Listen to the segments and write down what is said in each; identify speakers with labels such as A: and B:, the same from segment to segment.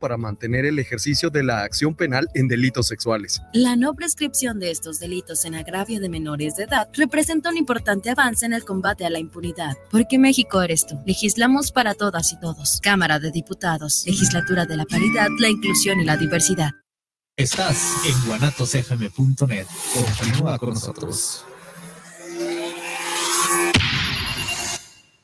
A: para mantener el ejercicio de la acción penal en delitos sexuales.
B: La no prescripción de estos delitos en agravio de menores de edad representa un importante avance en el combate a la impunidad, porque México eres tú. Legislamos para todas y todos. Cámara de Diputados, Legislatura de la Paridad, la Inclusión y la Diversidad.
C: Estás en guanatosfm.net. Continúa con nosotros.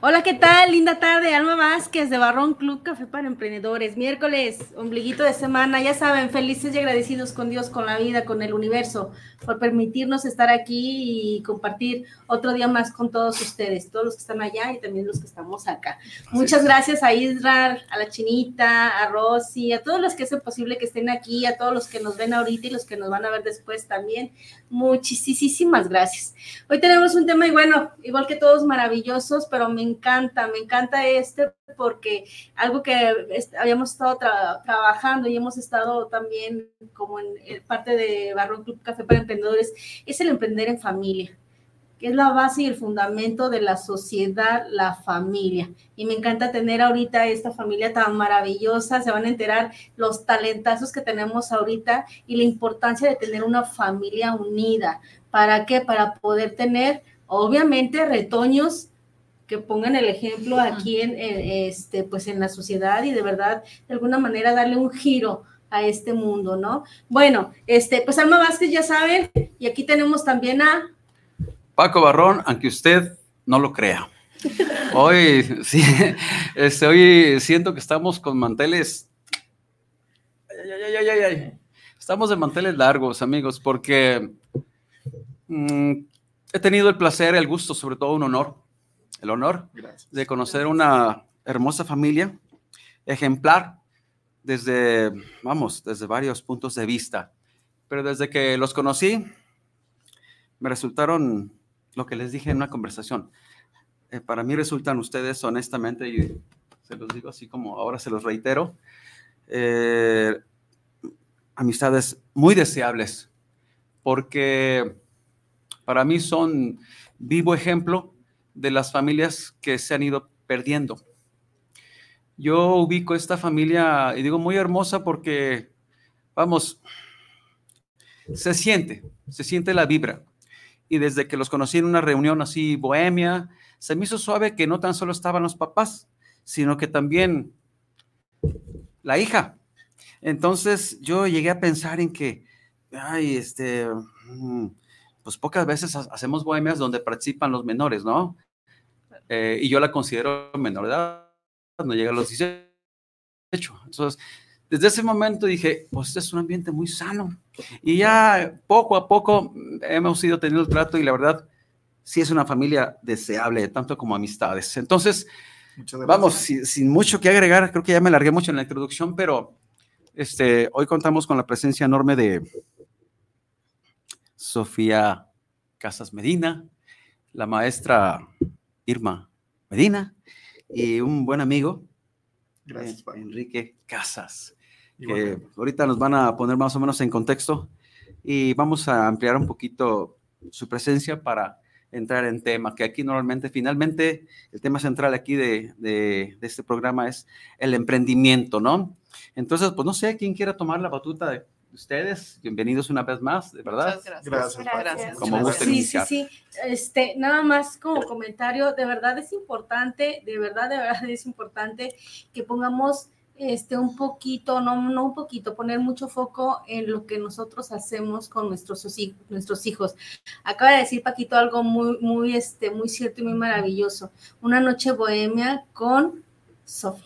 D: Hola, ¿qué tal? Linda tarde, Alma Vázquez de Barrón Club Café para Emprendedores. Miércoles, ombliguito de semana, ya saben, felices y agradecidos con Dios, con la vida, con el universo, por permitirnos estar aquí y compartir otro día más con todos ustedes, todos los que están allá y también los que estamos acá. Muchas gracias a Israel, a la Chinita, a Rosy, a todos los que hacen posible que estén aquí, a todos los que nos ven ahorita y los que nos van a ver después también. Muchísimas gracias. Hoy tenemos un tema y bueno, igual que todos maravillosos, pero me encanta, me encanta este porque algo que habíamos estado trabajando y hemos estado también como en, parte de Barro Club Café para Emprendedores es el emprender en familia que es la base y el fundamento de la sociedad, la familia. Y me encanta tener ahorita esta familia tan maravillosa, se van a enterar los talentazos que tenemos ahorita y la importancia de tener una familia unida. ¿Para qué? Para poder tener, obviamente, retoños que pongan el ejemplo aquí en, este, pues en la sociedad y de verdad, de alguna manera, darle un giro a este mundo, ¿no? Bueno, este, pues Alma Vázquez ya saben, y aquí tenemos también a
E: Paco Barrón, aunque usted no lo crea. Hoy, sí, este, hoy siento que estamos con manteles. Ay, ay, ay, estamos de manteles largos, amigos, porque mm, he tenido el placer, el gusto, sobre todo un honor, el honor de conocer una hermosa familia, ejemplar, desde, vamos, desde varios puntos de vista. Pero desde que los conocí, me resultaron lo que les dije en una conversación. Eh, para mí resultan ustedes, honestamente, y se los digo así como ahora se los reitero, eh, amistades muy deseables, porque para mí son vivo ejemplo de las familias que se han ido perdiendo. Yo ubico esta familia, y digo muy hermosa porque, vamos, se siente, se siente la vibra y desde que los conocí en una reunión así bohemia, se me hizo suave que no tan solo estaban los papás, sino que también la hija. Entonces yo llegué a pensar en que, ay, este, mm, pues pocas veces hacemos bohemias donde participan los menores, ¿no? Eh, y yo la considero menor de edad, no llega a los 18. Entonces, desde ese momento dije, pues este es un ambiente muy sano. Y ya poco a poco hemos ido teniendo el trato y la verdad, sí es una familia deseable, tanto como amistades. Entonces, vamos, sin, mucho que agregar, creo que ya me largué mucho en la introducción, pero este, hoy contamos con la presencia enorme de Sofía Casas Medina, la maestra Irma Medina y un buen amigo, Gracias, Enrique Casas que ahorita nos van a poner más o menos en contexto y vamos a ampliar un poquito su presencia para entrar en tema, que aquí normalmente, finalmente, el tema central aquí de, de, este programa es el emprendimiento, ¿no? Entonces, pues no sé quién quiera tomar la batuta de, ustedes, bienvenidos una vez más, de verdad.
F: Muchas gracias.
G: Gracias.
F: Gracias.
E: Como gusten
D: Sí, sí,
E: iniciar.
D: sí. Este, nada más como comentario, de verdad es importante, de verdad, de verdad es importante que pongamos este un poquito, no, no un poquito, poner mucho foco en lo que nosotros hacemos con nuestros, nuestros hijos. Acaba de decir Paquito algo muy, muy, este, muy cierto y muy maravilloso. Una noche bohemia con Sofi,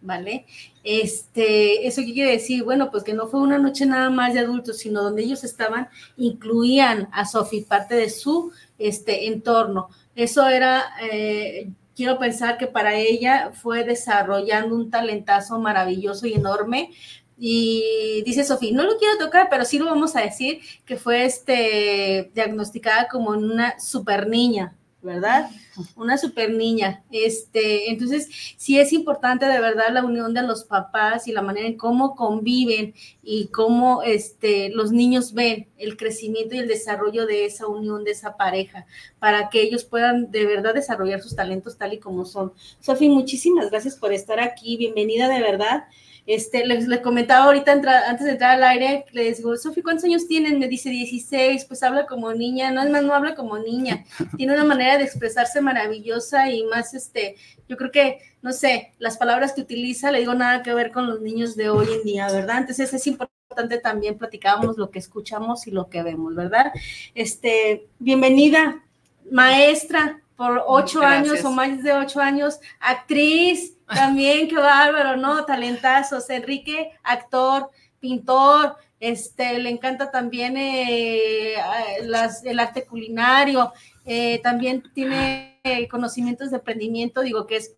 D: ¿vale? Este, ¿eso qué quiere decir? Bueno, pues que no fue una noche nada más de adultos, sino donde ellos estaban, incluían a Sofi, parte de su este, entorno. Eso era, eh, quiero pensar que para ella fue desarrollando un talentazo maravilloso y enorme. Y dice Sofía, no lo quiero tocar, pero sí lo vamos a decir, que fue este, diagnosticada como una super niña, ¿verdad? Una super niña. Este, entonces, sí es importante de verdad la unión de los papás y la manera en cómo conviven y cómo este, los niños ven el crecimiento y el desarrollo de esa unión, de esa pareja, para que ellos puedan de verdad desarrollar sus talentos tal y como son. Sofi, muchísimas gracias por estar aquí. Bienvenida de verdad. Este, les, les comentaba ahorita entra- antes de entrar al aire, les digo, Sofi, ¿cuántos años tienen? Me dice 16, pues habla como niña, no es más, no habla como niña, tiene una manera de expresarse maravillosa y más, este, yo creo que, no sé, las palabras que utiliza, le digo nada que ver con los niños de hoy en día, ¿verdad? Entonces es importante también platicábamos lo que escuchamos y lo que vemos, ¿verdad? Este, bienvenida, maestra, por ocho
F: Gracias.
D: años o más de ocho años, actriz también, qué bárbaro, ¿no? Talentazos, Enrique, actor, pintor, este, le encanta también eh, las- el arte culinario, eh, también tiene eh, conocimientos de emprendimiento, digo que es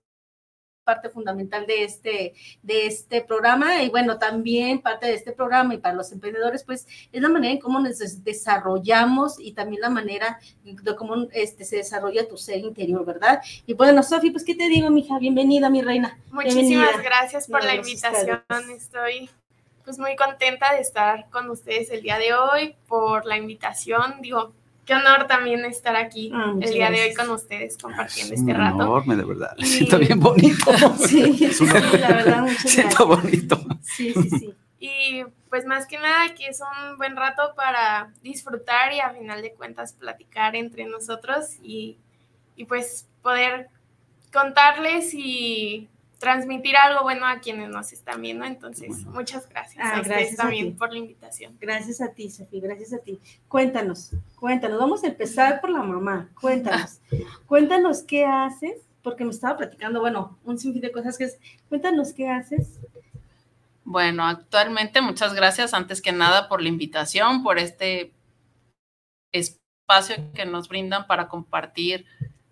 D: parte fundamental de este, de este programa y bueno, también parte de este programa y para los emprendedores, pues es la manera en cómo nos des- desarrollamos y también la manera de cómo este, se desarrolla tu ser interior, ¿verdad? Y bueno, Sofi, pues qué te digo, mija, bienvenida, mi reina.
G: Muchísimas
D: Bienvenida.
G: gracias por la invitación. Estoy pues muy contenta de estar con ustedes el día de hoy, por la invitación. Digo, qué honor también estar aquí
D: Ah,
G: el día de hoy con ustedes compartiendo
E: Es
G: este
E: un
G: rato.
E: enorme, de verdad.
G: Y-
E: Siento bien bonito.
D: Sí, sí, la verdad, muchas
E: Siento
D: gracias.
E: bonito.
D: Sí, sí, sí.
G: Y pues más que nada que es un buen rato para disfrutar y a final de cuentas platicar entre nosotros y, y pues poder contarles y transmitir algo bueno a quienes nos están viendo. Entonces,
E: Bueno.
G: muchas gracias
D: Ah,
G: a ustedes
D: gracias a
G: también
D: ti.
G: por la invitación.
D: Gracias a ti, Sofía, gracias a ti. Cuéntanos, cuéntanos. Vamos a empezar por la mamá. Cuéntanos. Cuéntanos qué haces, porque me estaba platicando, bueno, un sinfín de cosas que es. Cuéntanos qué haces.
F: Bueno, actualmente muchas gracias antes que nada por la invitación, por este espacio que nos brindan para compartir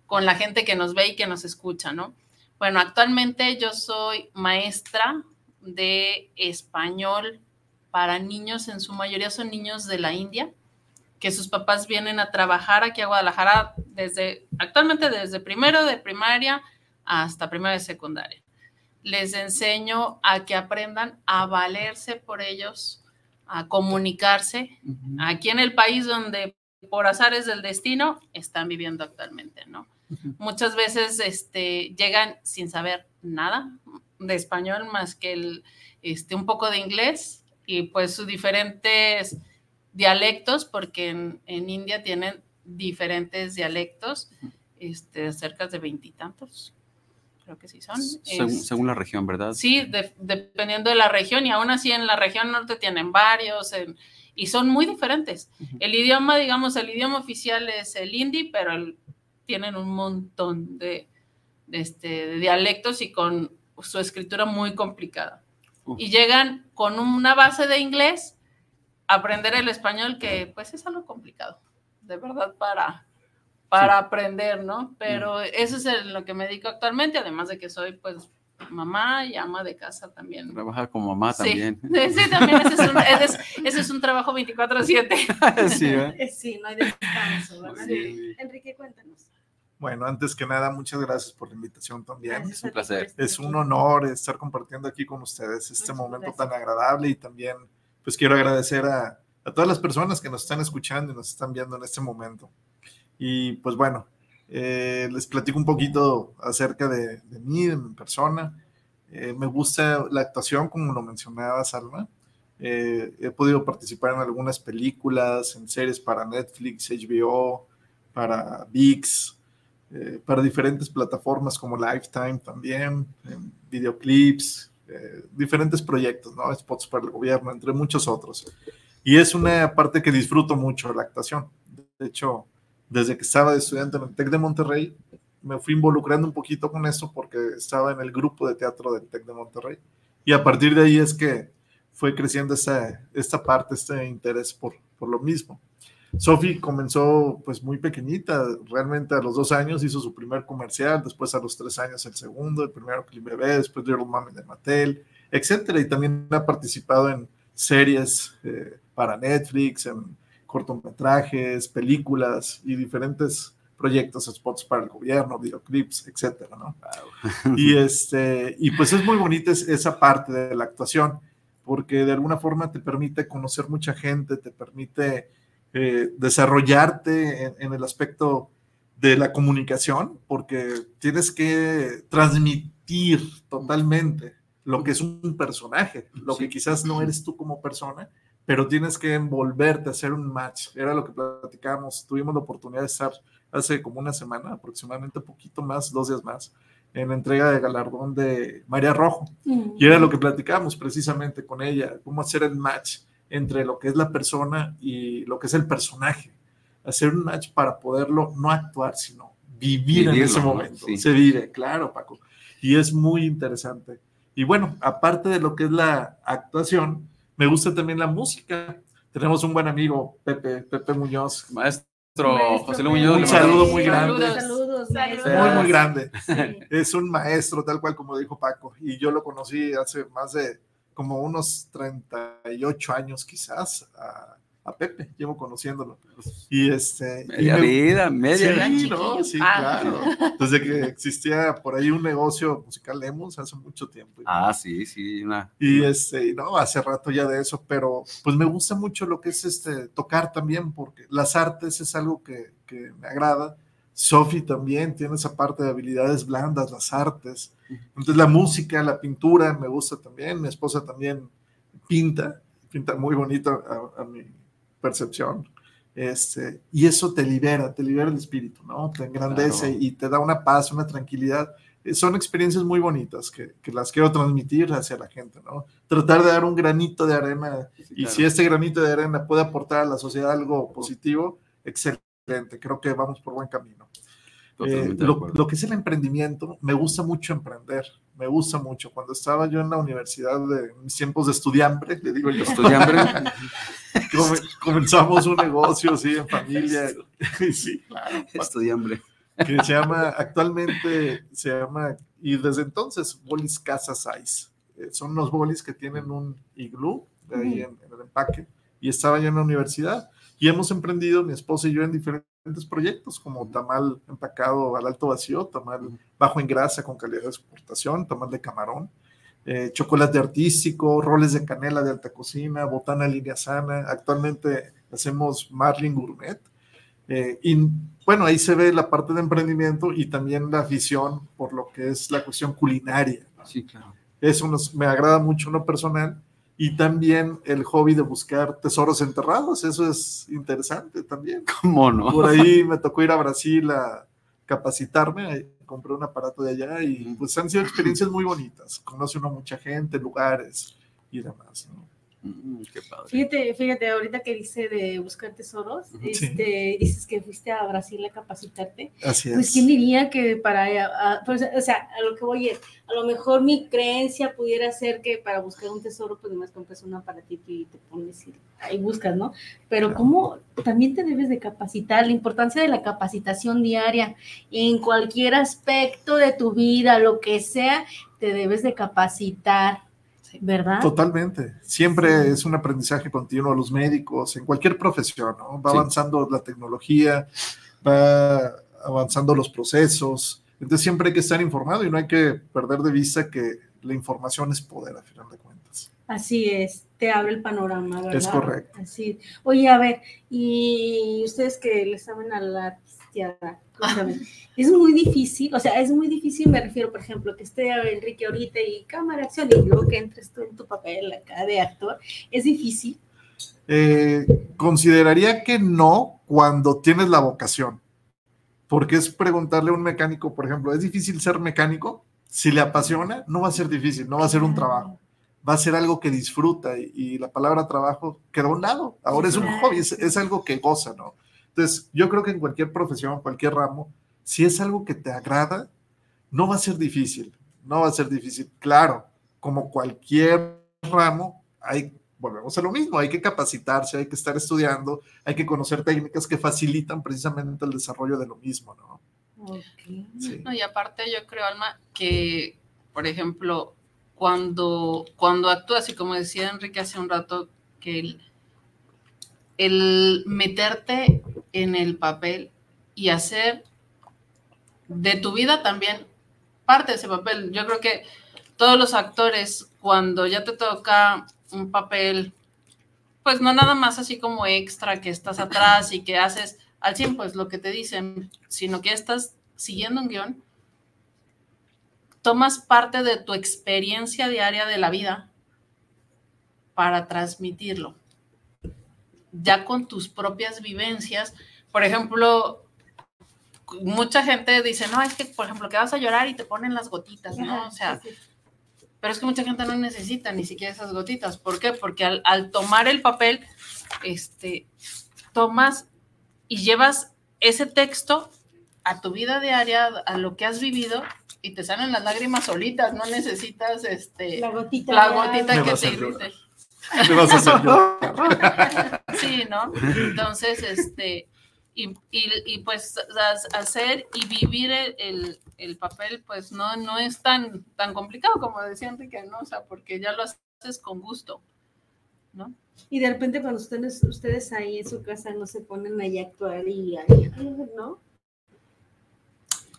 F: con la gente que nos ve y que nos escucha, ¿no? Bueno, actualmente yo soy maestra de español para niños, en su mayoría son niños de la India, que sus papás vienen a trabajar aquí a Guadalajara desde, actualmente desde primero de primaria hasta primero de secundaria. Les enseño a que aprendan a valerse por ellos, a comunicarse. Aquí en el país donde por azares del destino están viviendo actualmente, ¿no? Muchas veces este, llegan sin saber nada de español más que el, este, un poco de inglés y pues sus diferentes dialectos, porque en, en India tienen diferentes dialectos, este, cerca de veintitantos, creo que sí son.
E: Según,
F: Es-
E: según la región, ¿verdad?
F: Sí, de- dependiendo de la región, y aún así en la región norte tienen varios, en- y son muy diferentes. El idioma, digamos, el idioma oficial es el hindi, pero el- tienen un montón de, de este, de dialectos y con su escritura muy complicada.
E: Uf.
F: Y llegan con una base de inglés, a aprender el español, que pues es algo complicado, de verdad, para, para aprender, ¿no? Pero eso es en lo que me dedico actualmente, además de que soy pues mamá y ama de casa también.
E: Trabaja como mamá
F: Sí.
E: también.
F: Sí, también ese es un, ese es- ese es un trabajo 24/7.
E: sí, ¿eh?
D: Eh, Sí, no hay descanso, ¿verdad?
E: Sí.
D: Enrique, cuéntanos.
H: Bueno, antes que nada, muchas gracias por la invitación también.
D: Gracias
E: es un placer.
H: Es un honor estar compartiendo aquí con ustedes este
D: Muchas
H: momento
D: gracias.
H: tan agradable y también pues quiero agradecer a, a todas las personas que nos están escuchando y nos están viendo en este momento. Y pues bueno, eh, les platico un poquito acerca de, de mí, de mi persona. Eh, me gusta la actuación, como lo mencionaba Salma. Eh, he podido participar en algunas películas, en series para Netflix, HBO, para VIX, eh, para diferentes plataformas como Lifetime también, en videoclips, eh, diferentes proyectos, ¿no? Spots para el gobierno, entre muchos otros. Y es una parte que disfruto mucho, la actuación. De hecho, desde que estaba de estudiante en el TEC de Monterrey, me fui involucrando un poquito con eso porque estaba en el grupo de teatro del TEC de Monterrey. Y a partir de ahí es que fue creciendo esta, esta parte, este interés por, por lo mismo. Sophie comenzó pues muy pequeñita, realmente a los dos años hizo su primer comercial, después a los tres años el segundo, el primero Clip Bebé, después Little Mami de Mattel, etcétera, y también ha participado en series eh, para Netflix, en cortometrajes, películas y diferentes proyectos, spots para el gobierno, videoclips, etcétera, ¿no? Y, este, y pues es muy bonita esa parte de la actuación, porque de alguna forma te permite conocer mucha gente, te permite eh, desarrollarte en, el aspecto de la comunicación, porque tienes que transmitir totalmente lo que es un personaje, lo que quizás no eres tú como persona, pero tienes que envolverte, hacer un match. Era lo que platicábamos, tuvimos la oportunidad de estar hace como una semana, aproximadamente un poquito más, dos días más, en la entrega de galardón de María Rojo. Y era lo que platicábamos precisamente con ella, cómo hacer el match entre lo que es la persona y lo que es el personaje. Hacer un match para poderlo no actuar, sino vivir en ese momento. Se vive, claro, Paco. Y es muy interesante. Y bueno, aparte de lo que es la actuación, me gusta también la música. Tenemos un buen amigo, Pepe, Pepe Muñoz.
E: Maestro, José Luis Muñoz.
H: Un saludo muy grande.
D: Saludos,
H: Muy, muy grande. Es un maestro, tal cual como dijo Paco. Y yo lo conocí hace más de como unos 38 años quizás a, a Pepe, llevo conociéndolo. Y este...
E: Media vida, media
H: Sí, ¿no? sí ah. claro. Desde que existía por ahí un negocio musical Lemos hace mucho tiempo.
E: Ah, sí, sí.
H: Y este, no, hace rato ya de eso, pero pues me gusta mucho lo que es este, tocar también, porque las artes es algo que, que me agrada. Sophie también tiene esa parte de habilidades blandas, las artes. Entonces la música, la pintura me gusta también. Mi esposa también pinta, pinta muy bonito a, mi percepción. Este, y eso te libera, te libera el espíritu, ¿no? Te engrandece y te da una paz, una tranquilidad. Eh, son experiencias muy bonitas que, que, las quiero transmitir hacia la gente, ¿no? Tratar de dar un granito de arena y si este granito de arena puede aportar a la sociedad algo positivo, excelente creo que vamos por buen camino. Eh, lo, que es el emprendimiento, me gusta mucho emprender, me gusta mucho. Cuando estaba yo en la universidad de mis tiempos de estudiambre, le digo yo, estudiambre, comenzamos un negocio, sí, en familia. sí, claro.
E: Estudiambre.
H: Que se llama, actualmente se llama, y desde entonces, Bolis Casa Size. Eh, son unos bolis que tienen un iglú ahí en, en el empaque. Y estaba yo en la universidad y hemos emprendido, mi esposa y yo, en diferentes proyectos, como tamal empacado al alto vacío, tamal bajo en grasa con calidad de exportación, tamal de camarón, eh, chocolate artístico, roles de canela de alta cocina, botana línea sana. Actualmente hacemos Marlin Gourmet. Eh, y bueno, ahí se ve la parte de emprendimiento y también la afición por lo que es la cuestión culinaria.
E: Sí, claro.
H: Eso nos, me agrada mucho lo personal y también el hobby de buscar tesoros enterrados, eso es interesante también.
E: ¿Cómo no?
H: Por ahí me tocó ir a Brasil a capacitarme, compré un aparato de allá y pues han sido experiencias muy bonitas. Conoce uno mucha gente, lugares y demás, ¿no?
D: Mm, fíjate, fíjate, ahorita que dice de buscar tesoros, este, dices que fuiste a Brasil a capacitarte.
H: Así
D: pues, quién diría que para, pues, o sea, a lo que voy es, a lo mejor mi creencia pudiera ser que para buscar un tesoro, pues más compras un aparatito y te pones y ahí buscas, ¿no? Pero cómo también te debes de capacitar, la importancia de la capacitación diaria en cualquier aspecto de tu vida, lo que sea, te debes de capacitar ¿verdad?
H: Totalmente. Siempre es un aprendizaje continuo. Los médicos, en cualquier profesión, ¿no? Va avanzando la tecnología, va avanzando los procesos. Entonces siempre hay que estar informado y no hay que perder de vista que la información es poder, a final de cuentas.
D: Así es, te abre el panorama, ¿verdad?
H: Es correcto.
D: Así. Oye, a ver, y ustedes que le saben a la es muy difícil, o sea, es muy difícil, me refiero, por ejemplo, que esté Enrique ahorita y cámara, acción, y luego que entres tú en tu papel acá de actor, es difícil.
H: Eh, consideraría que no cuando tienes la vocación, porque es preguntarle a un mecánico, por ejemplo, ¿es difícil ser mecánico? Si le apasiona, no va a ser difícil, no va a ser un trabajo, va a ser algo que disfruta y, y la palabra trabajo queda a un lado, ahora es un hobby, es, es algo que goza, ¿no? Entonces, yo creo que en cualquier profesión, cualquier ramo, si es algo que te agrada, no va a ser difícil, no va a ser difícil. Claro, como cualquier ramo, hay, volvemos a lo mismo, hay que capacitarse, hay que estar estudiando, hay que conocer técnicas que facilitan precisamente el desarrollo de lo mismo, ¿no?
D: Ok.
F: No, y aparte yo creo, Alma, que, por ejemplo, cuando, cuando actúas, y como decía Enrique hace un rato, que el, el meterte en el papel y hacer de tu vida también parte de ese papel. Yo creo que todos los actores, cuando ya te toca un papel, pues no nada más así como extra que estás atrás y que haces al 100 pues lo que te dicen, sino que estás siguiendo un guion, tomas parte de tu experiencia diaria de la vida para transmitirlo, ya con tus propias vivencias. Por ejemplo, mucha gente dice, no, es que, por ejemplo, que vas a llorar y te ponen las gotitas, ¿no? O sea, pero es que mucha gente no necesita ni siquiera esas gotitas. ¿Por qué? Porque al, al tomar el papel, este, tomas y llevas ese texto a tu vida diaria, a lo que has vivido, y te salen las lágrimas solitas, no necesitas este,
D: La gotita.
F: la gotita que te
H: llorar. Me vas a hacer llorar.
F: Sí, ¿no? Entonces, este, y, y, y pues hacer y vivir el, el- el papel, pues no, no es tan, tan complicado como decía Enrique, ¿no? O sea, porque ya lo haces con gusto, ¿no?
D: Y de repente cuando ustedes, ustedes ahí en su casa no se ponen ahí a actuar y ahí, ¿no?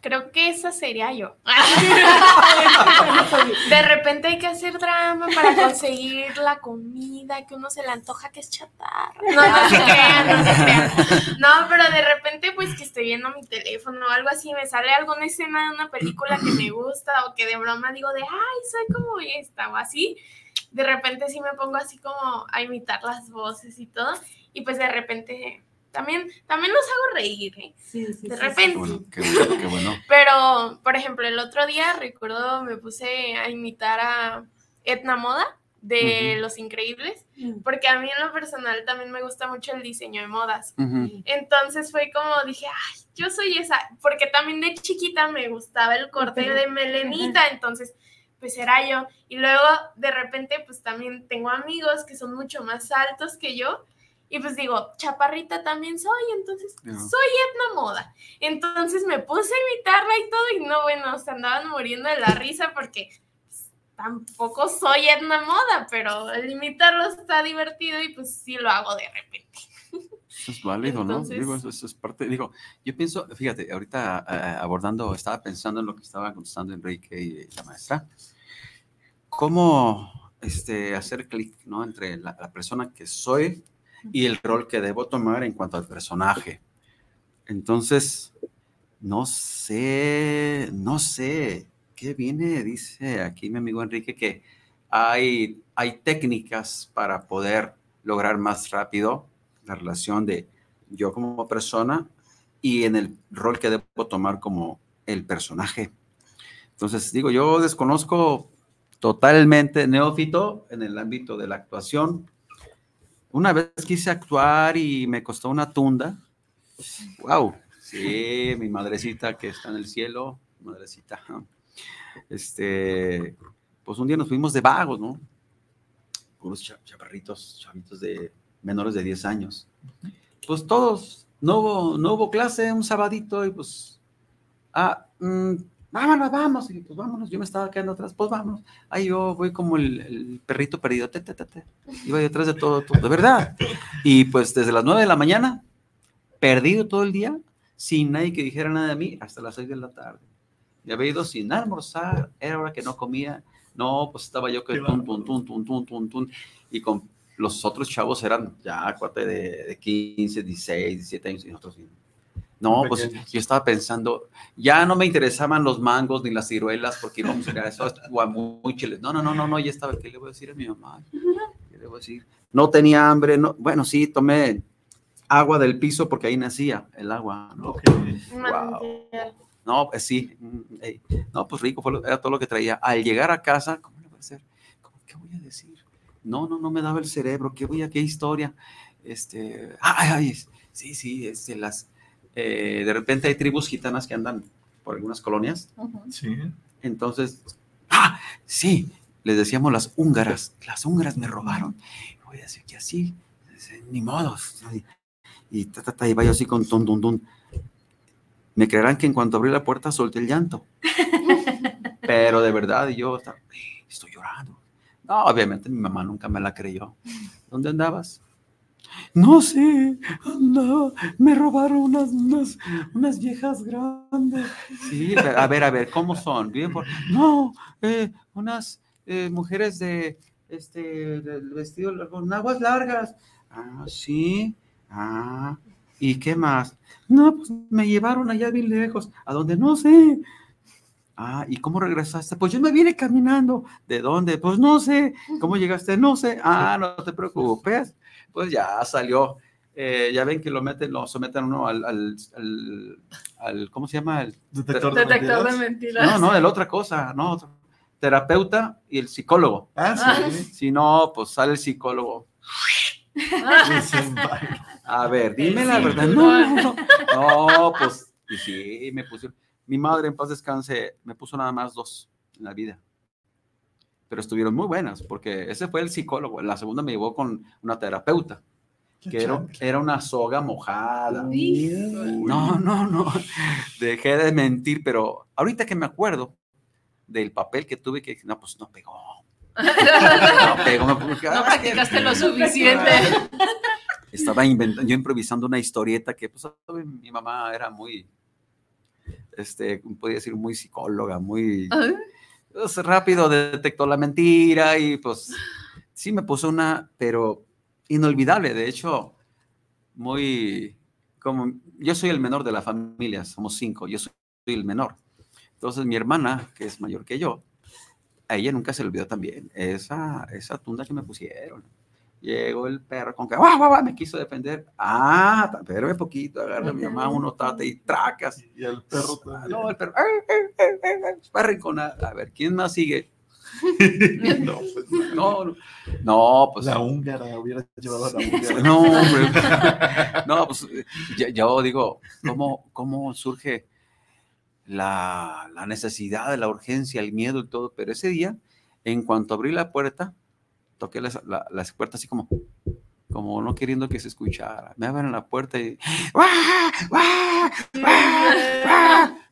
G: Creo que esa sería yo. De repente hay que hacer drama para conseguir la comida que uno se le antoja que es chatarra. No, no se crean, no se crean. No, pero de repente pues que estoy viendo mi teléfono o algo así, me sale alguna escena de una película que me gusta o que de broma digo de, ay, soy como esta o así. De repente sí me pongo así como a imitar las voces y todo. Y pues de repente también, también los hago reír, ¿eh?
D: Sí, sí,
G: De
D: sí,
G: repente.
E: Qué bueno, qué bueno, qué bueno.
G: Pero, por ejemplo, el otro día recuerdo me puse a imitar a Etna Moda de. Los Increíbles,
D: sí.
G: porque a mí en lo personal también me gusta mucho el diseño de modas. Entonces fue como dije, ay, yo soy esa, porque también de chiquita me gustaba el corte de melenita, entonces pues era yo. Y luego de repente pues también tengo amigos que son mucho más altos que yo. Y pues digo, chaparrita también soy, entonces
E: Ya.
G: soy Etna Moda. Entonces me puse a imitarla y todo, y no, bueno, se andaban muriendo de la risa porque pues, tampoco soy Edna Moda, pero el imitarlo está divertido y pues sí lo hago de repente.
E: Eso es válido, ¿no?
G: Entonces-
E: Digo, eso, eso es parte, digo, yo pienso, fíjate, ahorita eh, abordando, estaba pensando en lo que estaba contestando Enrique y la maestra, cómo este, hacer clic, ¿no? Entre la, la persona que soy y el rol que debo tomar en cuanto al personaje. Entonces, no sé, no sé, ¿qué viene? Dice aquí mi amigo Enrique que hay, hay técnicas para poder lograr más rápido la relación de yo como persona y en el rol que debo tomar como el personaje. Entonces, digo, yo desconozco totalmente neófito en el ámbito de la actuación. Una vez quise actuar y me costó una tunda. Wow. Sí, mi madrecita que está en el cielo, madrecita. Este, pues un día nos fuimos de vagos, ¿no? Unos cha- chaparritos, chavitos de menores de 10 años. Pues todos, no hubo, no hubo clase un sabadito y pues, ah, mm, vámonos, vamos, y pues vámonos, yo me estaba quedando atrás, pues vámonos. Ahí yo voy como el, el perrito perdido, te, te, te, te. iba detrás de todo, todo, de verdad. Y pues desde las 9 de la mañana, perdido todo el día, sin nadie que dijera nada de mí, hasta las 6 de la tarde. Ya había ido sin almorzar, era hora que no comía, No, pues estaba yo que tun, tun, tun, tun, tun, tun, tun, y con los otros chavos eran ya cuate de, de 15, 16, 17 años y nosotros. No, pues yo estaba pensando, ya no me interesaban los mangos ni las ciruelas porque íbamos a ir a esos guamuchiles. No, no, no, no, no, ya estaba, ¿qué le voy a decir a mi mamá? ¿Qué le voy a decir? No tenía hambre, no, bueno, sí, tomé agua del piso porque ahí nacía el agua. ¿no? Wow. No, pues sí, no, pues rico, fue, era todo lo que traía. Al llegar a casa, ¿cómo le voy a hacer? ¿Qué voy a decir? No, no, no me daba el cerebro, ¿qué voy a, qué historia? Este, ay, ay, sí, sí, este, las, eh, de repente hay tribus gitanas que andan por algunas colonias. Sí. Entonces, ah, sí, les decíamos las húngaras, las húngaras me robaron. Voy a decir que así, ni modos. Y ta, ta, ta, y vaya así con ton, ton, ton. Me creerán que en cuanto abrí la puerta solté el llanto. Pero de verdad, yo estoy llorando. No, obviamente mi mamá nunca me la creyó. ¿Dónde andabas? No sé, no, me robaron unas, unas, unas viejas grandes. Sí, a ver, a ver, ¿cómo son? Bien por... No, eh, unas eh, mujeres de, este, del vestido con aguas largas. Ah, sí, ah, ¿y qué más? No, pues me llevaron allá bien lejos, a donde no sé. Ah, ¿y cómo regresaste? Pues yo me vine caminando. ¿De dónde? Pues no sé. ¿Cómo llegaste? No sé. Ah, no te preocupes pues ya salió. Eh, ya ven que lo meten, lo someten uno al, al, al, ¿cómo se llama? El
G: detector, de, mentiras.
E: No, no, de la otra cosa, no, terapeuta y el psicólogo.
H: Ah, sí.
E: Si no, pues sale el psicólogo. A ver, dime la verdad. No, no, no, pues y sí, me puse. Mi madre en paz descanse, me puso nada más dos en la vida pero estuvieron muy buenas, porque ese fue el psicólogo. La segunda me llevó con una terapeuta, que era, era, una soga mojada. No, no, no. Dejé de mentir, pero ahorita que me acuerdo del papel que tuve, que no, pues no pegó.
F: No pegó. no practicaste lo suficiente.
E: Estaba inventando, yo improvisando una historieta que, pues, mi mamá era muy, este, podía decir, muy psicóloga, muy pues, rápido detectó la mentira y pues sí me puso una, pero inolvidable. De hecho, muy como yo soy el menor de la familia, somos cinco, yo soy el menor. Entonces mi hermana, que es mayor que yo, a ella nunca se le olvidó también esa, esa tunda que me pusieron. Llegó el perro con que me quiso defender. Ah, pero un poquito, agarra a mi mamá uno tate y tracas.
H: Y el perro
E: No, el perro. Va a A ver, ¿quién más sigue? no, pues, no, no, pues.
H: La húngara hubiera llevado a la húngara.
E: No, hombre. No, pues yo, digo, ¿cómo, ¿cómo surge la, la necesidad, la urgencia, el miedo y todo? Pero ese día, en cuanto abrí la puerta, toqué las, puertas así como, como no queriendo que se escuchara. Me abren la puerta y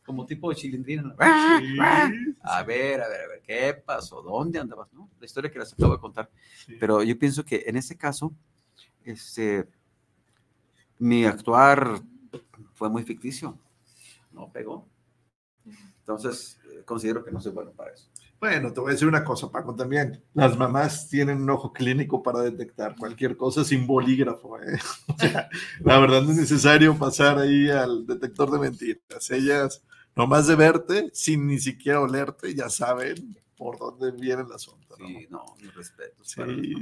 E: como tipo de chilindrina. A ver, a ver, a ver, ¿qué pasó? ¿Dónde andabas? ¿No? La historia que les acabo de contar. Pero yo pienso que en ese caso, este, mi actuar fue muy ficticio. No pegó. Entonces, eh, considero que no soy bueno para eso.
H: Bueno, te voy a decir una cosa, Paco, también. Las mamás tienen un ojo clínico para detectar cualquier cosa sin bolígrafo. ¿eh? la verdad no es necesario pasar ahí al detector de mentiras. Ellas, nomás de verte, sin ni siquiera olerte, ya saben por dónde viene el asunto.
E: Sí, no, mi respeto.
H: Sí,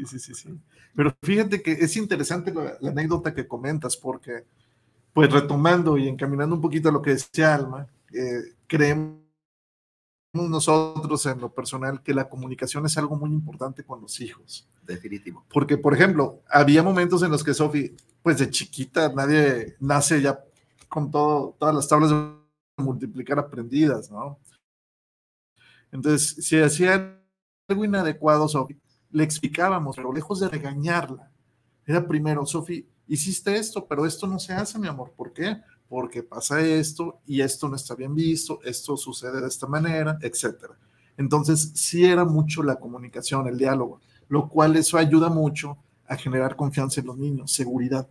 H: sí, sí, sí. Pero fíjate que es interesante la, anécdota que comentas, porque, pues retomando y encaminando un poquito a lo que decía Alma, eh, creemos nosotros en lo personal que la comunicación es algo muy importante con los hijos.
E: Definitivo.
H: Porque, por ejemplo, había momentos en los que Sofi, pues de chiquita, nadie nace ya con todo, todas las tablas de multiplicar aprendidas, ¿no? Entonces, si hacía algo inadecuado, Sofi, le explicábamos, pero lejos de regañarla, era primero, Sofi, hiciste esto, pero esto no se hace, mi amor, ¿por qué? Porque pasa esto y esto no está bien visto, esto sucede de esta manera, etcétera. Entonces, sí era mucho la comunicación, el diálogo, lo cual eso ayuda mucho a generar confianza en los niños, seguridad.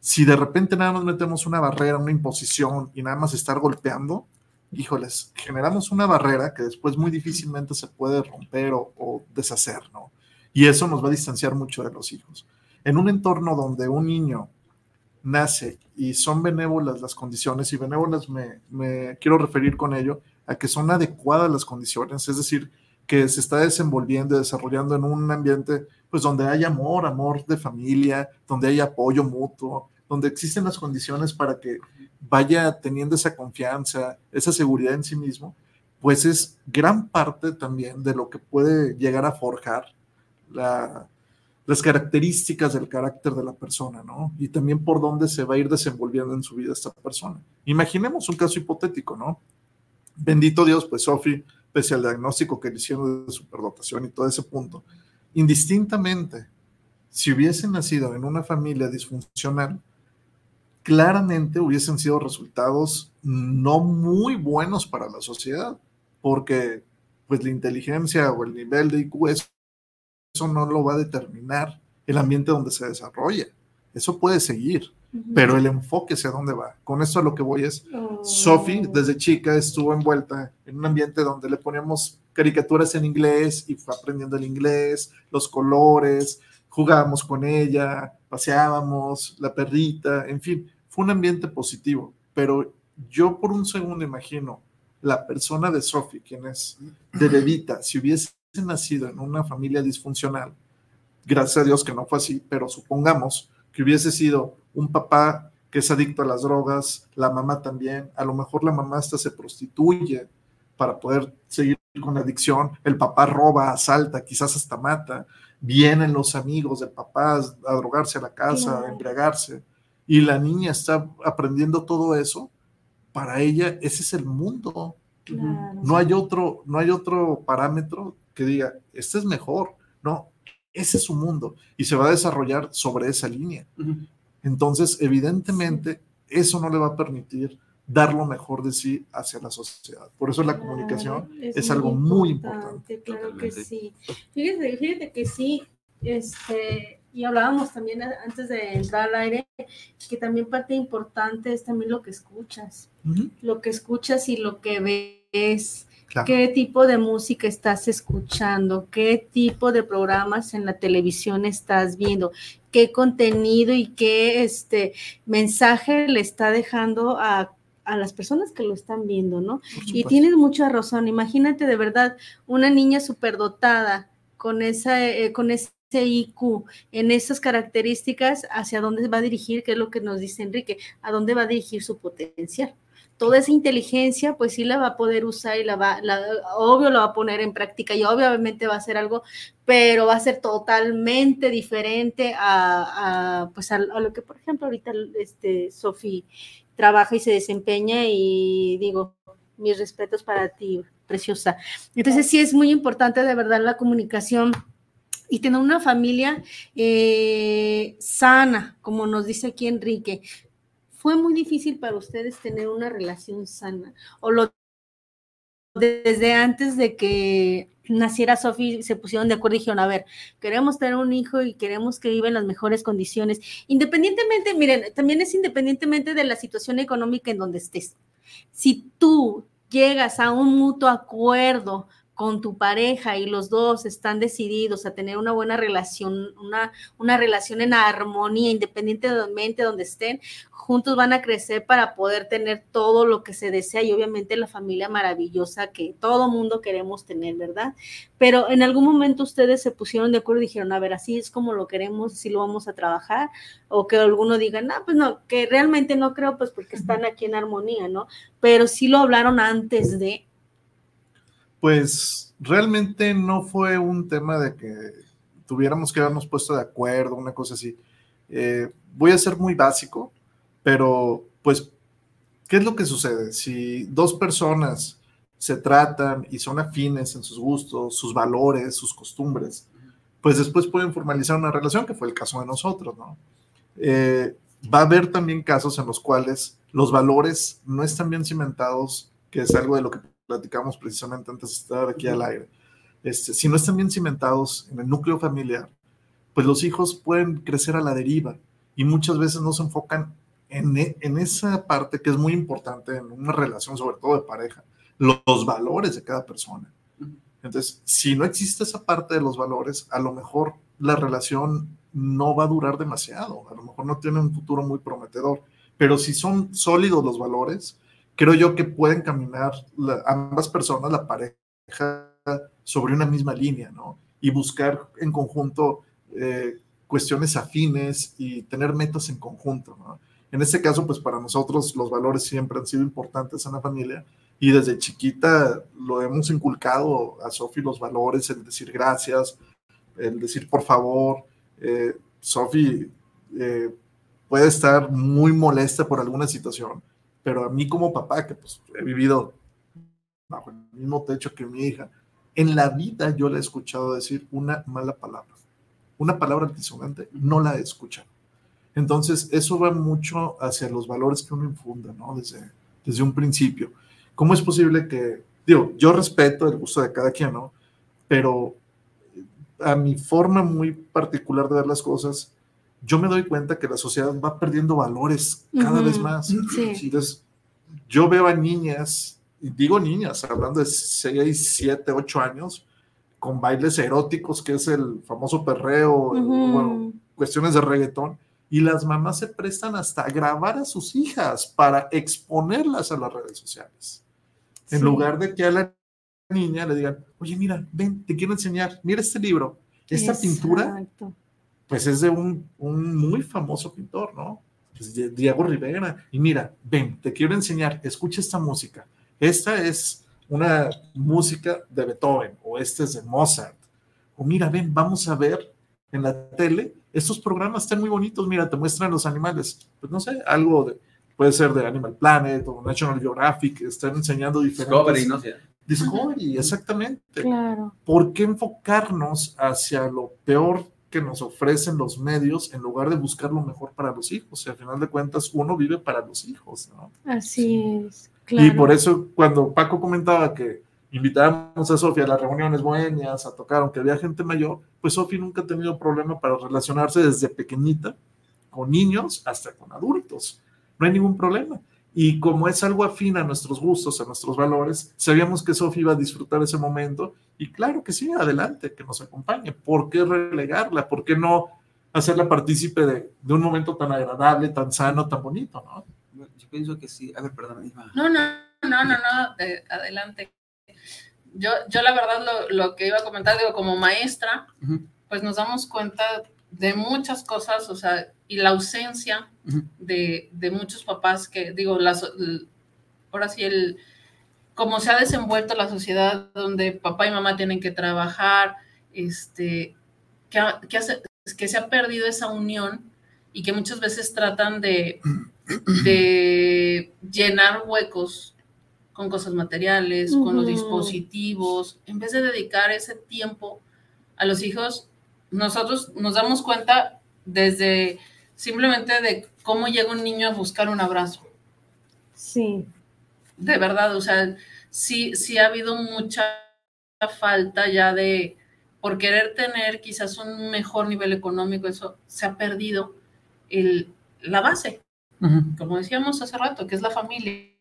H: Si de repente nada más metemos una barrera, una imposición y nada más estar golpeando, híjoles, generamos una barrera que después muy difícilmente se puede romper o, o deshacer, ¿no? Y eso nos va a distanciar mucho de los hijos. En un entorno donde un niño nace y son benévolas las condiciones, y benévolas me, me, quiero referir con ello a que son adecuadas las condiciones, es decir, que se está desenvolviendo, desarrollando en un ambiente pues donde hay amor, amor de familia, donde hay apoyo mutuo, donde existen las condiciones para que vaya teniendo esa confianza, esa seguridad en sí mismo, pues es gran parte también de lo que puede llegar a forjar la, las características del carácter de la persona, ¿no? Y también por dónde se va a ir desenvolviendo en su vida esta persona. Imaginemos un caso hipotético, ¿no? Bendito Dios, pues Sofi, pese al diagnóstico que le hicieron de superdotación y todo ese punto, indistintamente, si hubiese nacido en una familia disfuncional, claramente hubiesen sido resultados no muy buenos para la sociedad, porque pues la inteligencia o el nivel de IQ es eso no lo va a determinar el ambiente donde se desarrolla. Eso puede seguir, uh -huh. pero el enfoque hacia dónde va. Con esto a lo que voy es, oh. Sophie desde chica estuvo envuelta en un ambiente donde le poníamos caricaturas en inglés y fue aprendiendo el inglés, los colores, jugábamos con ella, paseábamos, la perrita, en fin, fue un ambiente positivo, pero yo por un segundo imagino la persona de Sophie, quien es de bebita, si hubiese nacido en una familia disfuncional, gracias a Dios que no fue así, pero supongamos que hubiese sido un papá que es adicto a las drogas, la mamá también, a lo mejor la mamá hasta se prostituye para poder seguir con la adicción, el papá roba, asalta, quizás hasta mata, vienen los amigos del papá a drogarse a la casa, a embriagarse, y la niña está aprendiendo todo eso, para ella ese es el mundo. Claro. No hay otro, no hay otro parámetro que diga, este es mejor. No, ese es su mundo y se va a desarrollar sobre esa línea. Uh -huh. Entonces, evidentemente, eso no le va a permitir dar lo mejor de sí hacia la sociedad. Por eso la claro, comunicación es, es algo muy importante.
D: importante. Claro que sí. Fíjate, fíjate que sí, este, y hablábamos también antes de entrar al aire, que también parte importante es también lo que escuchas, uh -huh. lo que escuchas y lo que ves. Claro. ¿Qué tipo de música estás escuchando? ¿Qué tipo de programas en la televisión estás viendo? ¿Qué contenido y qué este, mensaje le está dejando a, a las personas que lo están viendo, ¿no? Y tienes mucha razón. Imagínate de verdad una niña superdotada con esa, eh, con ese IQ, en esas características, hacia dónde va a dirigir, que es lo que nos dice Enrique, a dónde va a dirigir su potencial toda esa inteligencia, pues sí la va a poder usar y la va, la, obvio la va a poner en práctica y obviamente va a ser algo, pero va a ser totalmente diferente a, pues a, lo que, por ejemplo, ahorita este, Sofi trabaja y se desempeña y digo, mis respetos para ti, preciosa. Entonces sí es muy importante de verdad la comunicación y tener una familia eh, sana, como nos dice aquí Enrique, fue muy difícil para ustedes tener una relación sana o lo desde antes de que naciera Sofi se pusieron de acuerdo y dijeron, a ver, queremos tener un hijo y queremos que viva en las mejores condiciones, independientemente, miren, también es independientemente de la situación económica en donde estés. Si tú llegas a un mutuo acuerdo con tu pareja y los dos están decididos a tener una buena relación, una, una relación en armonía, independientemente de donde estén, juntos van a crecer para poder tener todo lo que se desea y obviamente la familia maravillosa que todo mundo queremos tener, ¿verdad? Pero en algún momento ustedes se pusieron de acuerdo y dijeron, a ver, así es como lo queremos, así lo vamos a trabajar, o que alguno diga, no, pues no, que realmente no creo, pues porque están aquí en armonía, ¿no? Pero sí lo hablaron antes de
H: pues realmente no fue un tema de que tuviéramos que habernos puesto de acuerdo, una cosa así. Eh, voy a ser muy básico, pero pues, ¿qué es lo que sucede? Si dos personas se tratan y son afines en sus gustos, sus valores, sus costumbres, pues después pueden formalizar una relación, que fue el caso de nosotros, ¿no? Eh, va a haber también casos en los cuales los valores no están bien cimentados, que es algo de lo que platicamos precisamente antes de estar aquí al aire, este, si no están bien cimentados en el núcleo familiar, pues los hijos pueden crecer a la deriva y muchas veces no se enfocan en, e, en, esa parte que es muy importante en una relación, sobre todo de pareja, los, los valores de cada persona. Entonces, si no existe esa parte de los valores, a lo mejor la relación no va a durar demasiado, a lo mejor no tiene un futuro muy prometedor, pero si son sólidos los valores, creo yo que pueden caminar ambas personas, la pareja, sobre una misma línea, ¿no? Y buscar en conjunto eh, cuestiones afines y tener metas en conjunto, ¿no? En este caso, pues para nosotros los valores siempre han sido importantes en la familia y desde chiquita lo hemos inculcado a Sofi los valores, el decir gracias, el decir por favor. Eh, Sofi eh, puede estar muy molesta por alguna situación, pero a mí como papá, que pues he vivido bajo el mismo techo que mi hija, en la vida yo le he escuchado decir una mala palabra. Una palabra altisonante, no la he escuchado. Entonces, eso va mucho hacia los valores que uno infunda, ¿no? Desde, desde un principio. ¿Cómo es posible que, digo, yo respeto el gusto de cada quien, ¿no? Pero a mi forma muy particular de ver las cosas, yo me doy cuenta que la sociedad va perdiendo valores cada vez más. Entonces, yo veo a niñas, y digo niñas, hablando de 6, 7, 8 años, con bailes eróticos, que es el famoso perreo, bueno, cuestiones de reggaetón, y las mamás se prestan hasta a grabar a sus hijas para exponerlas a las redes sociales. En lugar de que a la niña le digan, oye, mira, ven, te quiero enseñar, mira este libro, esta pintura, pues es de un, un muy famoso pintor, ¿no? Pues Diego Rivera. Y mira, ven, te quiero enseñar, escucha esta música. Esta es una música de Beethoven o este es de Mozart. O mira, ven, vamos a ver en la tele estos programas están muy bonitos, mira, te muestran los animales, pues no sé, algo de, puede ser de Animal Planet o National Geographic, están enseñando diferentes...
E: Discovery, no.
H: Discovery, exactamente.
D: Claro.
H: ¿Por qué enfocarnos hacia lo peor que nos ofrecen los medios en lugar de buscar lo mejor para los hijos? Y al final de cuentas, uno vive para los hijos, ¿no?
D: Así es. Claro.
H: Y por eso, cuando Paco comentaba que invitábamos a Sofía a las reuniones bohemias, a tocar, aunque había gente mayor, pues Sofía nunca ha tenido problema para relacionarse desde pequeñita con niños hasta con adultos. No hay ningún problema. Y como es algo afín a nuestros gustos, a nuestros valores, sabíamos que Sofía iba a disfrutar ese momento y claro que sí, adelante, que nos acompañe. ¿Por qué relegarla? ¿Por qué no hacerla partícipe de, de un momento tan agradable, tan sano, tan bonito? ¿no?
E: Yo pienso que sí. A ver, perdón, Iba.
F: No, no, no, no, no, de, adelante yo, yo la verdad lo, lo, que iba a comentar, digo, como maestra, uh -huh. pues nos damos cuenta de muchas cosas, o sea, y la ausencia uh -huh. de, de, muchos papás que, digo, las, ahora sí, el, como se ha desenvuelto la sociedad donde papá y mamá tienen que trabajar, este, que, que, hace, que se ha perdido esa unión y que muchas veces tratan de, de llenar huecos con cosas materiales, uh -huh. con los dispositivos, en vez de dedicar ese tiempo a los hijos, nosotros nos damos cuenta desde simplemente de cómo llega un niño a buscar un abrazo.
D: Sí.
F: De verdad, o sea, sí, sí ha habido mucha falta ya de, por querer tener quizás un mejor nivel económico, eso se ha perdido el, la base, uh -huh. como decíamos hace rato, que es la familia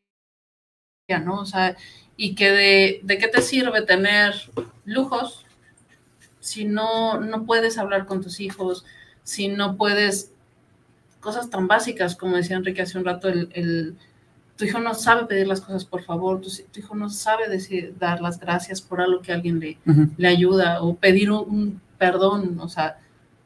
F: ¿no? O sea, y que de, de, qué te sirve tener lujos si no, no puedes hablar con tus hijos, si no puedes, cosas tan básicas como decía Enrique hace un rato, el, el tu hijo no sabe pedir las cosas por favor, tu, tu hijo no sabe decir, dar las gracias por algo que alguien le, uh -huh. le ayuda o pedir un, un, perdón, o sea,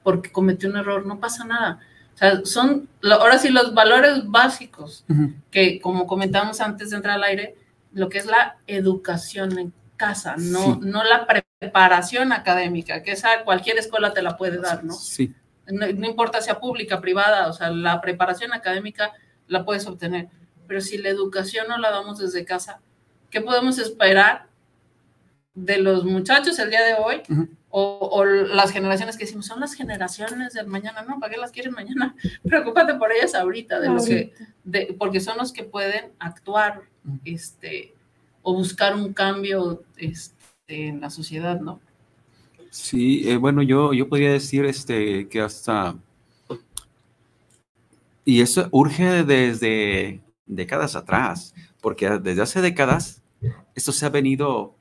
F: porque cometió un error, no pasa nada. O sea, son ahora sí los valores básicos uh -huh. que, como comentamos antes de entrar al aire, lo que es la educación en casa, no, sí. no la preparación académica, que esa cualquier escuela te la puede dar, ¿no?
E: Sí.
F: No, no importa sea pública, privada, o sea, la preparación académica la puedes obtener, pero si la educación no la damos desde casa, ¿qué podemos esperar de los muchachos el día de hoy? Uh -huh. o, o, las generaciones que decimos, son las generaciones del mañana, no, ¿para qué las quieren mañana? Preocúpate por ellas ahorita, de ahorita. Lo que, de, porque son los que pueden actuar uh -huh. este, o buscar un cambio este, en la sociedad, ¿no?
E: Sí, eh, bueno, yo, yo podría decir este, que hasta Y eso urge desde décadas atrás, porque desde hace décadas esto se ha venido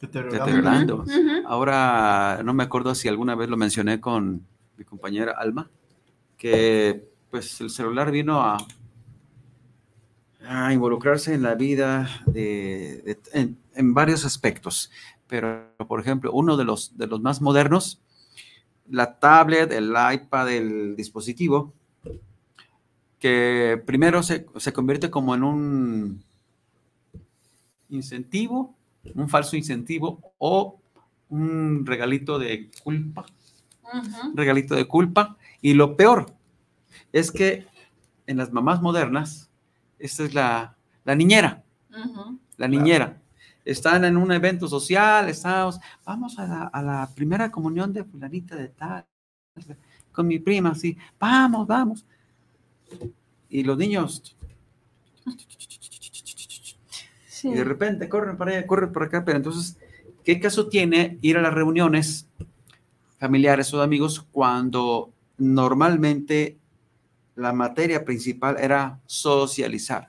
E: deteriorando. Ahora, no me acuerdo si alguna vez lo mencioné con mi compañera Alma, que pues el celular vino a, a involucrarse en la vida de, en, varios aspectos. Pero, por ejemplo, uno de los, de los más modernos, la tablet, el iPad, el dispositivo, que primero se, se convierte como en un incentivo, un falso incentivo o un regalito de culpa. Regalito de culpa. Y lo peor es que en las mamás modernas, esta es la, la niñera. La niñera. Están en un evento social, estamos, vamos a la, a la primera comunión de fulanita de tal, con mi prima, sí, vamos, vamos. Y los niños. Y de repente corren para allá, corren para acá, pero entonces, ¿qué caso tiene ir a las reuniones familiares o de amigos cuando normalmente la materia principal era socializar?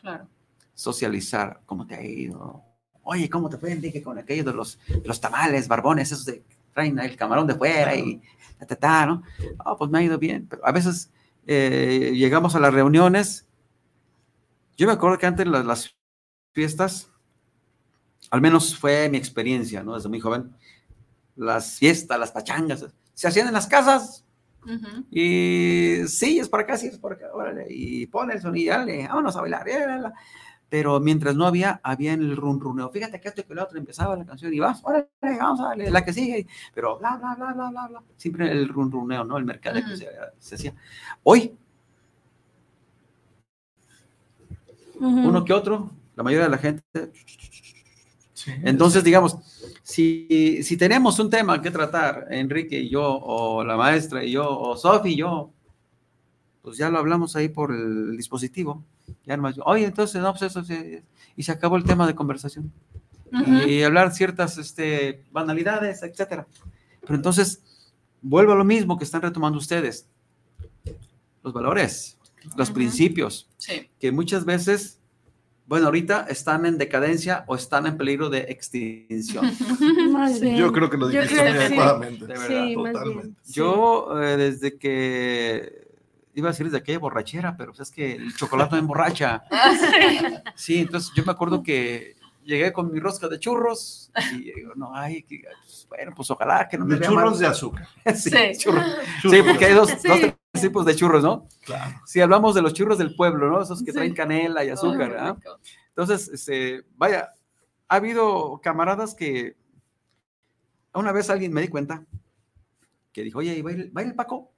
F: Claro.
E: Socializar, ¿cómo te ha ido? Oye, ¿cómo te fue, Enrique, con aquellos de los, los tamales, barbones, esos de traen el camarón de fuera y ta, ta, ta, ¿no? Oh, pues me ha ido bien, pero a veces eh, llegamos a las reuniones. Yo me acuerdo que antes las, las, fiestas, al menos fue mi experiencia, ¿no? Desde muy joven, las fiestas, las pachangas, se hacían en las casas. Uh -huh. Y sí, es por acá, sí, es por acá, órale, y pone el sonido, dale, vámonos a bailar. Pero mientras no había, había en el run runeo. Fíjate que esto y que lo otro empezaba la canción y vas, órale, vamos a darle, la que sigue, pero bla, bla, bla, bla, bla, bla. Siempre el run runeo, ¿no? El mercado uh -huh. que se, se, hacía. Hoy, uh -huh. uno que otro, la mayoría de la gente. Sí, Entonces, digamos, si, si tenemos un tema que tratar, Enrique y yo, o la maestra y yo, o Sofi y yo, pues ya lo hablamos ahí por el dispositivo. Ya nomás, oye, entonces, no, pues eso, sí, y se acabó el tema de conversación. Uh -huh. Y hablar ciertas este, banalidades, etcétera. Pero entonces, vuelvo a lo mismo que están retomando ustedes. Los valores, los uh -huh. principios,
F: sí.
E: que muchas veces bueno, ahorita están en decadencia o están en peligro de extinción.
H: Más bien. Yo creo que lo dijiste muy adecuadamente.
E: De verdad, sí, totalmente. Yo, eh, desde que iba a decir desde aquella borrachera, pero es que el chocolate no emborracha. sí, entonces yo me acuerdo que llegué con mi rosca de churros y digo, no, ay, que, bueno, pues ojalá que no me
H: de churros mal. de azúcar.
E: sí, sí. Churros. sí, porque hay dos, sí. dos, tipos de churros, ¿no?
H: Claro.
E: Si hablamos de los churros del pueblo, ¿no? Esos que traen canela y azúcar, ¿ah? Oh, Entonces, este, vaya, ha habido camaradas que una vez alguien me di cuenta que dijo, oye, ¿va a ir, ¿va a ir el Paco?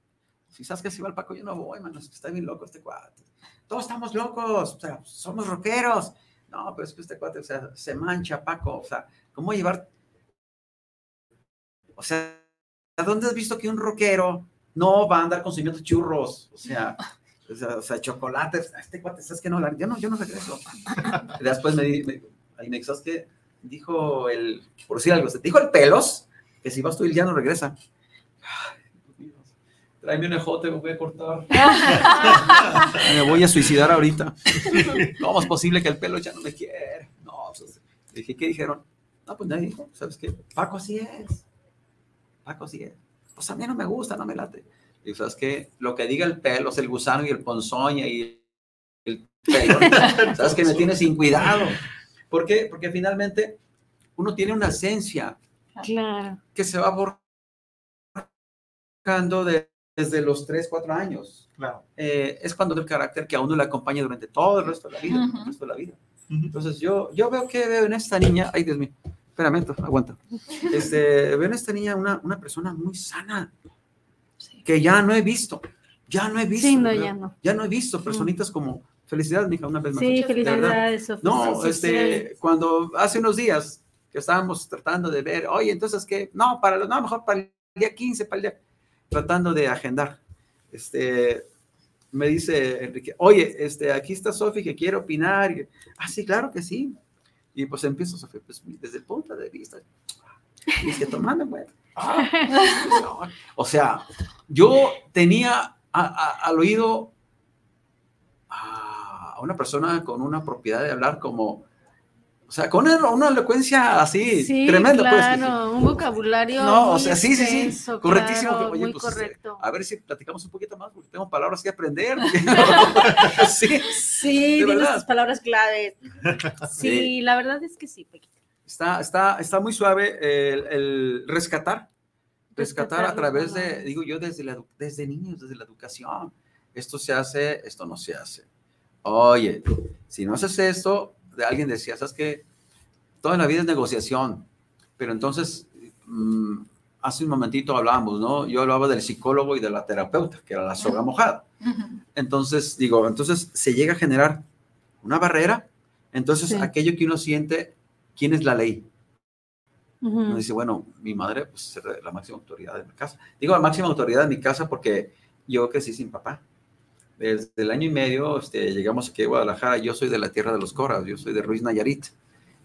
E: Si sabes que si va el Paco, yo no voy, mano, está bien loco este cuate. Todos estamos locos, o sea, somos rockeros. No, pero es que este cuate, o sea, se mancha, Paco, o sea, ¿cómo llevar? O sea, ¿dónde has visto que un rockero no va a andar consumiendo churros? O sea, o sea, o sea chocolates. Este cuate, ¿sabes que no? Yo no, yo no regreso. Después me, me, ahí me ¿sabes qué? Dijo el, por decir algo, dijo el pelos, que si vas tú y ya no regresa. Tráeme un ejote, me voy a cortar. me voy a suicidar ahorita. ¿Cómo es posible que el pelo ya no me quiere? No, pues, dije, ¿qué dijeron? No, pues nadie dijo, ¿sabes qué? Paco así es. Paco así es. Pues a mí no me gusta, no me late. Y sabes qué? Lo que diga el pelo, es el gusano y el ponzoña y el pelo. ¿Sabes qué? Me tiene sin cuidado. ¿Por qué? Porque finalmente uno tiene una esencia
D: claro.
E: que se va borrando de desde los 3, 4 años.
H: Claro.
E: Eh, es cuando el carácter que a uno le acompaña durante todo el resto de la vida. Uh -huh. el resto de la vida. Uh -huh. Entonces yo, yo veo que veo en esta niña, ay Dios mío, espérame, aguanta. Este, veo en esta niña una, una persona muy sana, sí. que ya no he visto, ya no he visto.
D: Sí, no, ya no.
E: Ya no he visto personitas como, felicidades, mija, una vez más.
D: Sí, felicidades.
E: Sofía. No, este, cuando hace unos días que estábamos tratando de ver, oye, entonces, ¿qué? No, para, no, mejor para el día 15, para el día tratando de agendar. Este, me dice Enrique, oye, este, aquí está Sofi que quiere opinar. Ah, sí, claro que sí. Y pues empiezo, Sofía, pues desde el punto de vista, y es tomando en ah. o sea, yo tenía al oído a una persona con una propiedad de hablar como o sea, con una, una elocuencia así
D: Sí,
E: tremenda, pues.
D: claro, un vocabulario.
E: No, o sea, sí, sí, sí, correctísimo.
D: claro,
E: oye,
D: muy
E: pues, este,
D: correcto.
E: a ver si platicamos un poquito más, porque tengo palabras que aprender. sí,
D: Sí, tus palabras claves. Sí,
E: Sí.
D: la verdad es que sí, Pequita.
E: está, está, está muy suave el, el rescatar, rescatar
D: Rescatar
E: a través de, digo yo, desde, la, desde niños, desde la educación. Esto se hace, esto no se hace. Oye, si no haces esto, alguien decía, ¿sabes qué? Toda la vida es negociación, pero entonces, mm, hace un momentito hablábamos, ¿no? Yo hablaba del psicólogo y de la terapeuta, que era la soga mojada. Entonces, digo, entonces se llega a generar una barrera. Entonces,
D: Sí.
E: aquello que uno siente, ¿quién es la ley? Uno dice, bueno, mi madre pues, es la máxima autoridad de mi casa. Digo la máxima autoridad de mi casa porque yo crecí sin papá. Desde el año y medio este, llegamos aquí a Guadalajara. Yo soy de la tierra de los coras, yo soy de Ruiz Nayarit.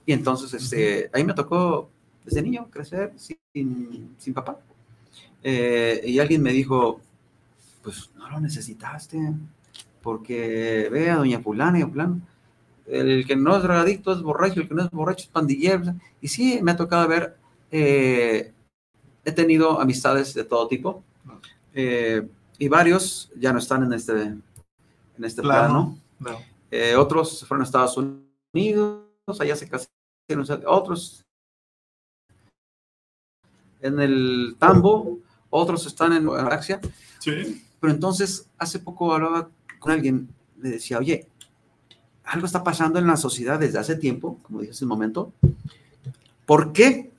E: Y entonces este, ahí me tocó desde niño crecer sin, sin papá. Eh, y alguien me dijo, pues no lo necesitaste, porque ve a doña fulana y fulano. El que no es drogadicto es borracho, el que no es borracho es pandillero. Y sí, me ha tocado ver, eh, he tenido amistades de todo tipo, eh, y varios ya no están en este, en este plano.
H: Plano. No.
E: Eh, otros fueron a Estados Unidos, allá se casaron, otros en el tambo, otros están en Galaxia.
H: Sí.
E: Pero entonces, hace poco hablaba con alguien, le decía, oye, algo está pasando en la sociedad desde hace tiempo, como dije hace un momento. ¿Por qué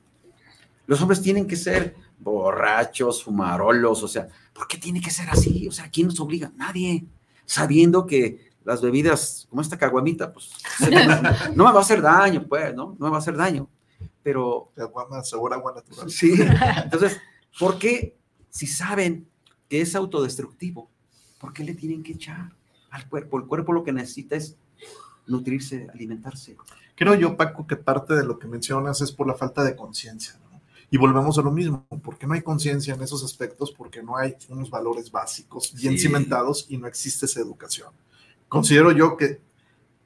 E: los hombres tienen que ser borrachos, fumarolos? O sea, ¿por qué tiene que ser así? O sea, ¿quién nos obliga? Nadie. Sabiendo que las bebidas, como esta caguamita, pues no me va a hacer daño, pues, ¿no? No me va a hacer daño. Pero
H: agua, sabor agua natural.
E: Sí. Entonces, ¿por qué si saben que es autodestructivo, por qué le tienen que echar al cuerpo? El cuerpo lo que necesita es nutrirse, alimentarse.
H: Creo yo, Paco, que parte de lo que mencionas es por la falta de conciencia. Y volvemos a lo mismo. ¿Por qué no hay conciencia en esos aspectos? Porque no hay unos valores básicos bien
E: Sí.
H: cimentados y no existe esa educación. Considero yo que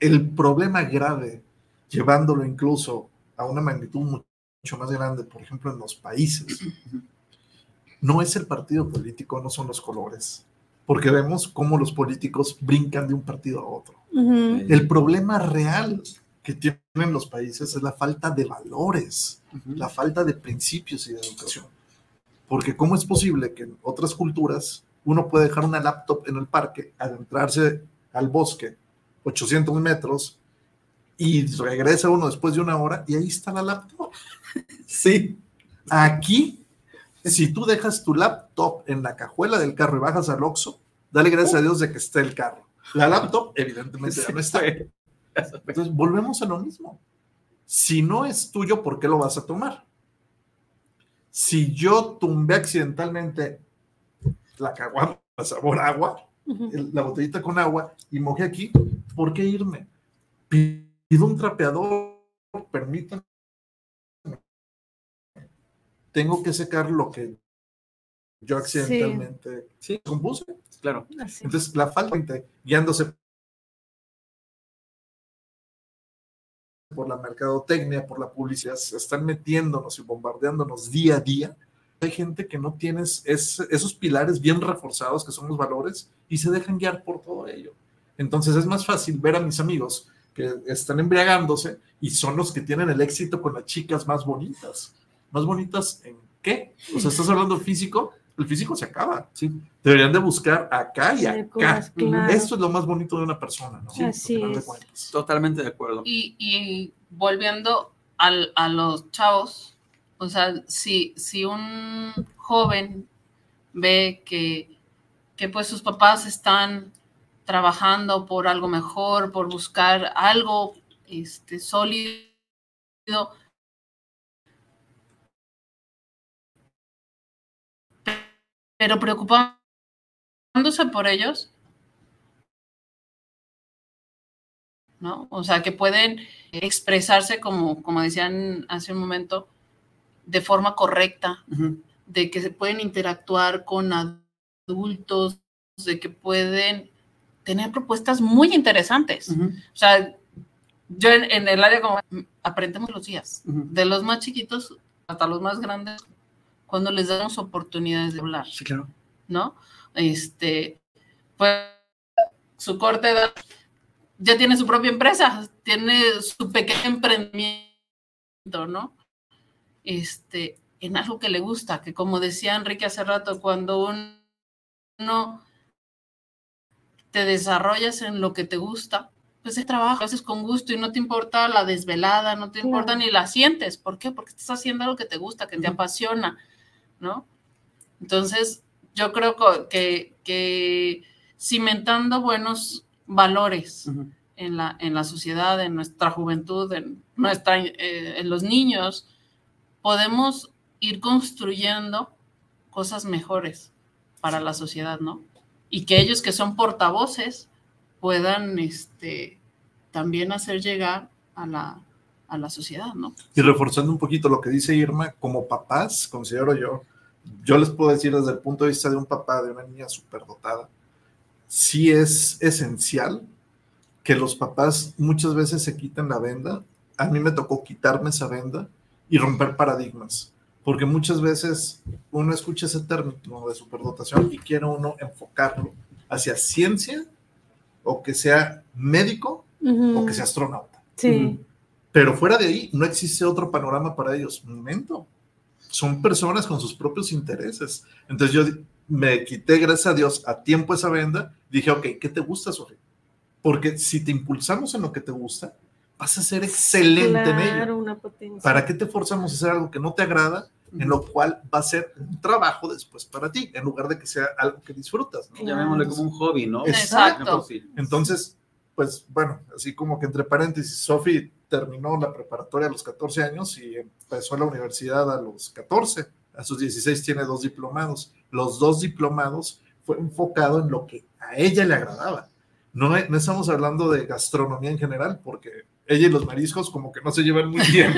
H: el problema grave, llevándolo incluso a una magnitud mucho más grande, por ejemplo, en los países, no es el partido político, no son los colores, porque vemos cómo los políticos brincan de un partido a otro.
D: Ujú.
H: El problema real que tienen los países es la falta de valores, la falta de principios y de educación. Porque ¿cómo es posible que en otras culturas uno puede dejar una laptop en el parque, adentrarse al bosque 800 metros y regresa uno después de una hora y ahí está la laptop? Sí. Aquí, si tú dejas tu laptop en la cajuela del carro y bajas al Oxxo, dale gracias a Dios de que esté el carro. La laptop, evidentemente, ya no está. Entonces, volvemos a lo mismo. Si no es tuyo, ¿por qué lo vas a tomar? Si yo tumbé accidentalmente la caguama sabor agua, la botellita con agua y mojé aquí, ¿por qué irme? Pido un trapeador, permítanme. Tengo que secar lo que yo accidentalmente
E: Sí.
H: compuse.
E: Claro.
D: Así.
H: Entonces, la falta de guiándose por la mercadotecnia, por la publicidad, se están metiéndonos y bombardeándonos día a día. Hay gente que no tiene es- esos pilares bien reforzados, que son los valores, y se dejan guiar por todo ello. Entonces es más fácil ver a mis amigos que están embriagándose y son los que tienen el éxito con las chicas más bonitas. ¿Más bonitas en qué? O sea, estás hablando físico, el físico se acaba.
E: Sí.
H: Deberían de buscar acá y acá.
D: cosas, claro.
H: Esto es lo más bonito de una persona, ¿no?
D: Así es.
H: cuentas.
E: Totalmente de acuerdo.
F: Y, y volviendo al- a los chavos, o sea, si, si un joven ve que, que pues sus papás están trabajando por algo mejor, por buscar algo este, sólido, pero preocupándose por ellos, ¿no? O sea, que pueden expresarse como, como decían hace un momento, de forma correcta, de que se pueden interactuar con adultos, de que pueden tener propuestas muy interesantes. O sea, yo en, el área como aprendemos los días, de los más chiquitos hasta los más grandes, cuando les damos oportunidades de hablar.
E: Sí, claro.
F: ¿No? Este, pues su corte edad ya tiene su propia empresa, tiene su pequeño emprendimiento, ¿no? Este, en algo que le gusta, que como decía Enrique hace rato, cuando uno te desarrollas en lo que te gusta, pues es trabajo, haces con gusto y no te importa la desvelada, no te importa ni la sientes. ¿Por qué? Porque estás haciendo algo que te gusta, que te apasiona, ¿no? Entonces, yo creo que, que cimentando buenos valores en, la, en la sociedad, en nuestra juventud, en, nuestra, eh, en los niños, podemos ir construyendo cosas mejores para la sociedad, ¿no? Y que ellos que son portavoces puedan este, también hacer llegar a la, a la sociedad, ¿no?
H: Y reforzando un poquito lo que dice Irma, como papás, considero yo, yo les puedo decir desde el punto de vista de un papá, de una niña superdotada, sí es esencial que los papás muchas veces se quiten la venda. A mí me tocó quitarme esa venda y romper paradigmas, porque muchas veces uno escucha ese término de superdotación y quiere uno enfocarlo hacia ciencia o que sea médico o que sea astronauta.
D: Sí.
H: Pero fuera de ahí no existe otro panorama para ellos. Un momento. Son personas con sus propios intereses. Entonces yo me quité, gracias a Dios, a tiempo esa venda. Dije, ok, ¿qué te gusta, Sofía? Porque si te impulsamos en lo que te gusta, vas a ser excelente en ello.
D: Una potencia.
H: ¿Para qué te forzamos a hacer algo que no te agrada, en lo cual va a ser un trabajo después para ti, en lugar de que sea algo que disfrutas? ¿no?
E: Llamémosle como un hobby, ¿no?
F: Exacto.
H: Entonces, pues bueno, así como que entre paréntesis, Sofi terminó la preparatoria a los 14 años y empezó la universidad a los 14. A sus 16 tiene dos diplomados. Los dos diplomados fue enfocado en lo que a ella le agradaba. No, no estamos hablando de gastronomía en general, porque ella y los mariscos como que no se llevan muy bien.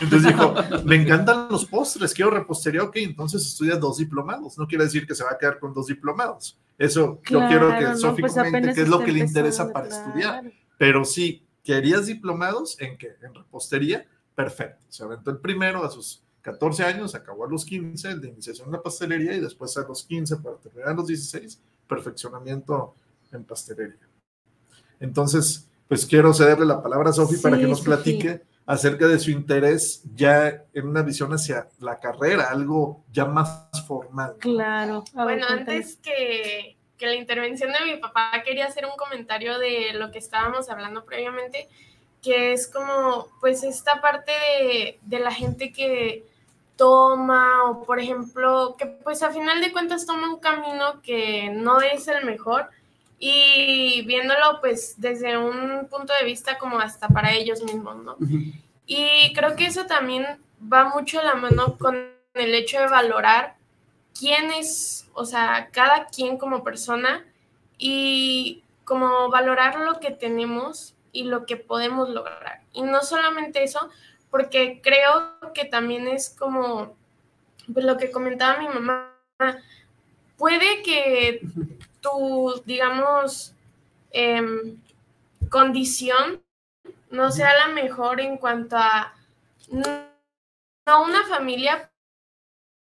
H: Entonces dijo, me encantan los postres, quiero repostería, ok, entonces estudia dos diplomados. No quiere decir que se va a quedar con dos diplomados. Eso yo quiero que
D: no,
H: Sofi
D: pues
H: comente qué es lo que le interesa para
D: claro.
H: estudiar. Pero sí, ¿querías diplomados en qué? En repostería, perfecto. Se aventó el primero a sus 14 años, acabó a los 15, el de iniciación en la pastelería y después a los 15 para terminar a los 16, perfeccionamiento en pastelería. Entonces, pues quiero cederle la palabra a Sofi para
D: Sí,
H: que nos platique acerca de su interés ya en una visión hacia la carrera, algo ya más formal.
D: Claro. Ver,
G: Bueno,
D: cuéntame.
G: antes que, que la intervención de mi papá, quería hacer un comentario de lo que estábamos hablando previamente, que es como, pues, esta parte de, de la gente que toma, o por ejemplo, que pues a final de cuentas toma un camino que no es el mejor, y viéndolo pues desde un punto de vista como hasta para ellos mismos, ¿no? Y creo que eso también va mucho a la mano con el hecho de valorar quién es, o sea, cada quien como persona y como valorar lo que tenemos y lo que podemos lograr. Y no solamente eso, porque creo que también es como pues, lo que comentaba mi mamá, puede que tu, digamos, em, condición no sea la mejor en cuanto a no una familia,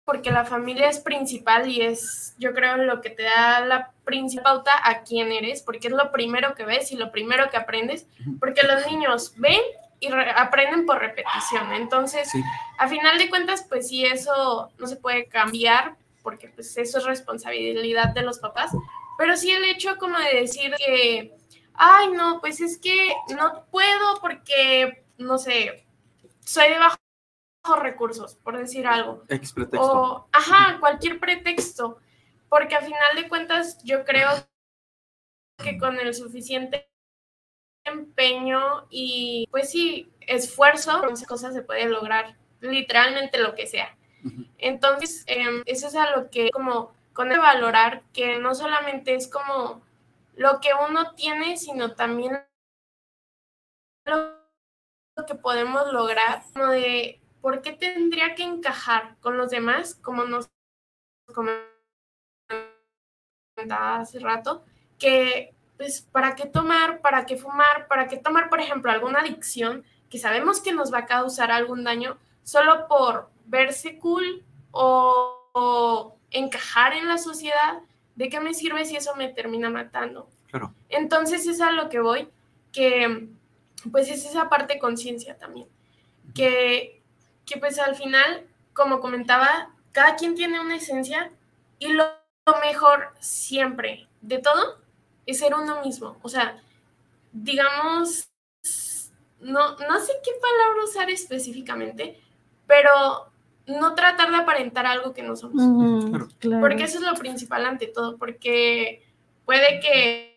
G: porque la familia es principal y es, yo creo, lo que te da la principal pauta a quién eres, porque es lo primero que ves y lo primero que aprendes, porque los niños ven y re- aprenden por repetición. Entonces,
E: Sí.
G: a final de cuentas, pues sí, eso no se puede cambiar, porque pues eso es responsabilidad de los papás, pero sí el hecho como de decir que, ay, no, pues es que no puedo porque, no sé, soy de bajos recursos, por decir algo.
E: Ex pretexto.
G: O, ajá, cualquier pretexto. Porque a final de cuentas, yo creo que con el suficiente empeño y, pues sí, esfuerzo, esas cosas se puede lograr literalmente lo que sea. Entonces, em, eso es a lo que, como, con el valorar que no solamente es como lo que uno tiene, sino también lo que podemos lograr, como de por qué tendría que encajar con los demás, como nos comentaba hace rato, que pues, ¿para qué tomar? ¿Para qué fumar? ¿Para qué tomar, por ejemplo, alguna adicción que sabemos que nos va a causar algún daño solo por verse cool o, encajar en la sociedad? ¿De qué me sirve si eso me termina matando?
E: Claro.
G: Entonces es a lo que voy, que pues es esa parte de conciencia también, que, que pues al final, como comentaba, cada quien tiene una esencia y lo mejor siempre de todo es ser uno mismo. O sea, digamos, no, no sé qué palabra usar específicamente, pero no tratar de aparentar algo que no somos. Porque eso es lo principal ante todo, porque puede que,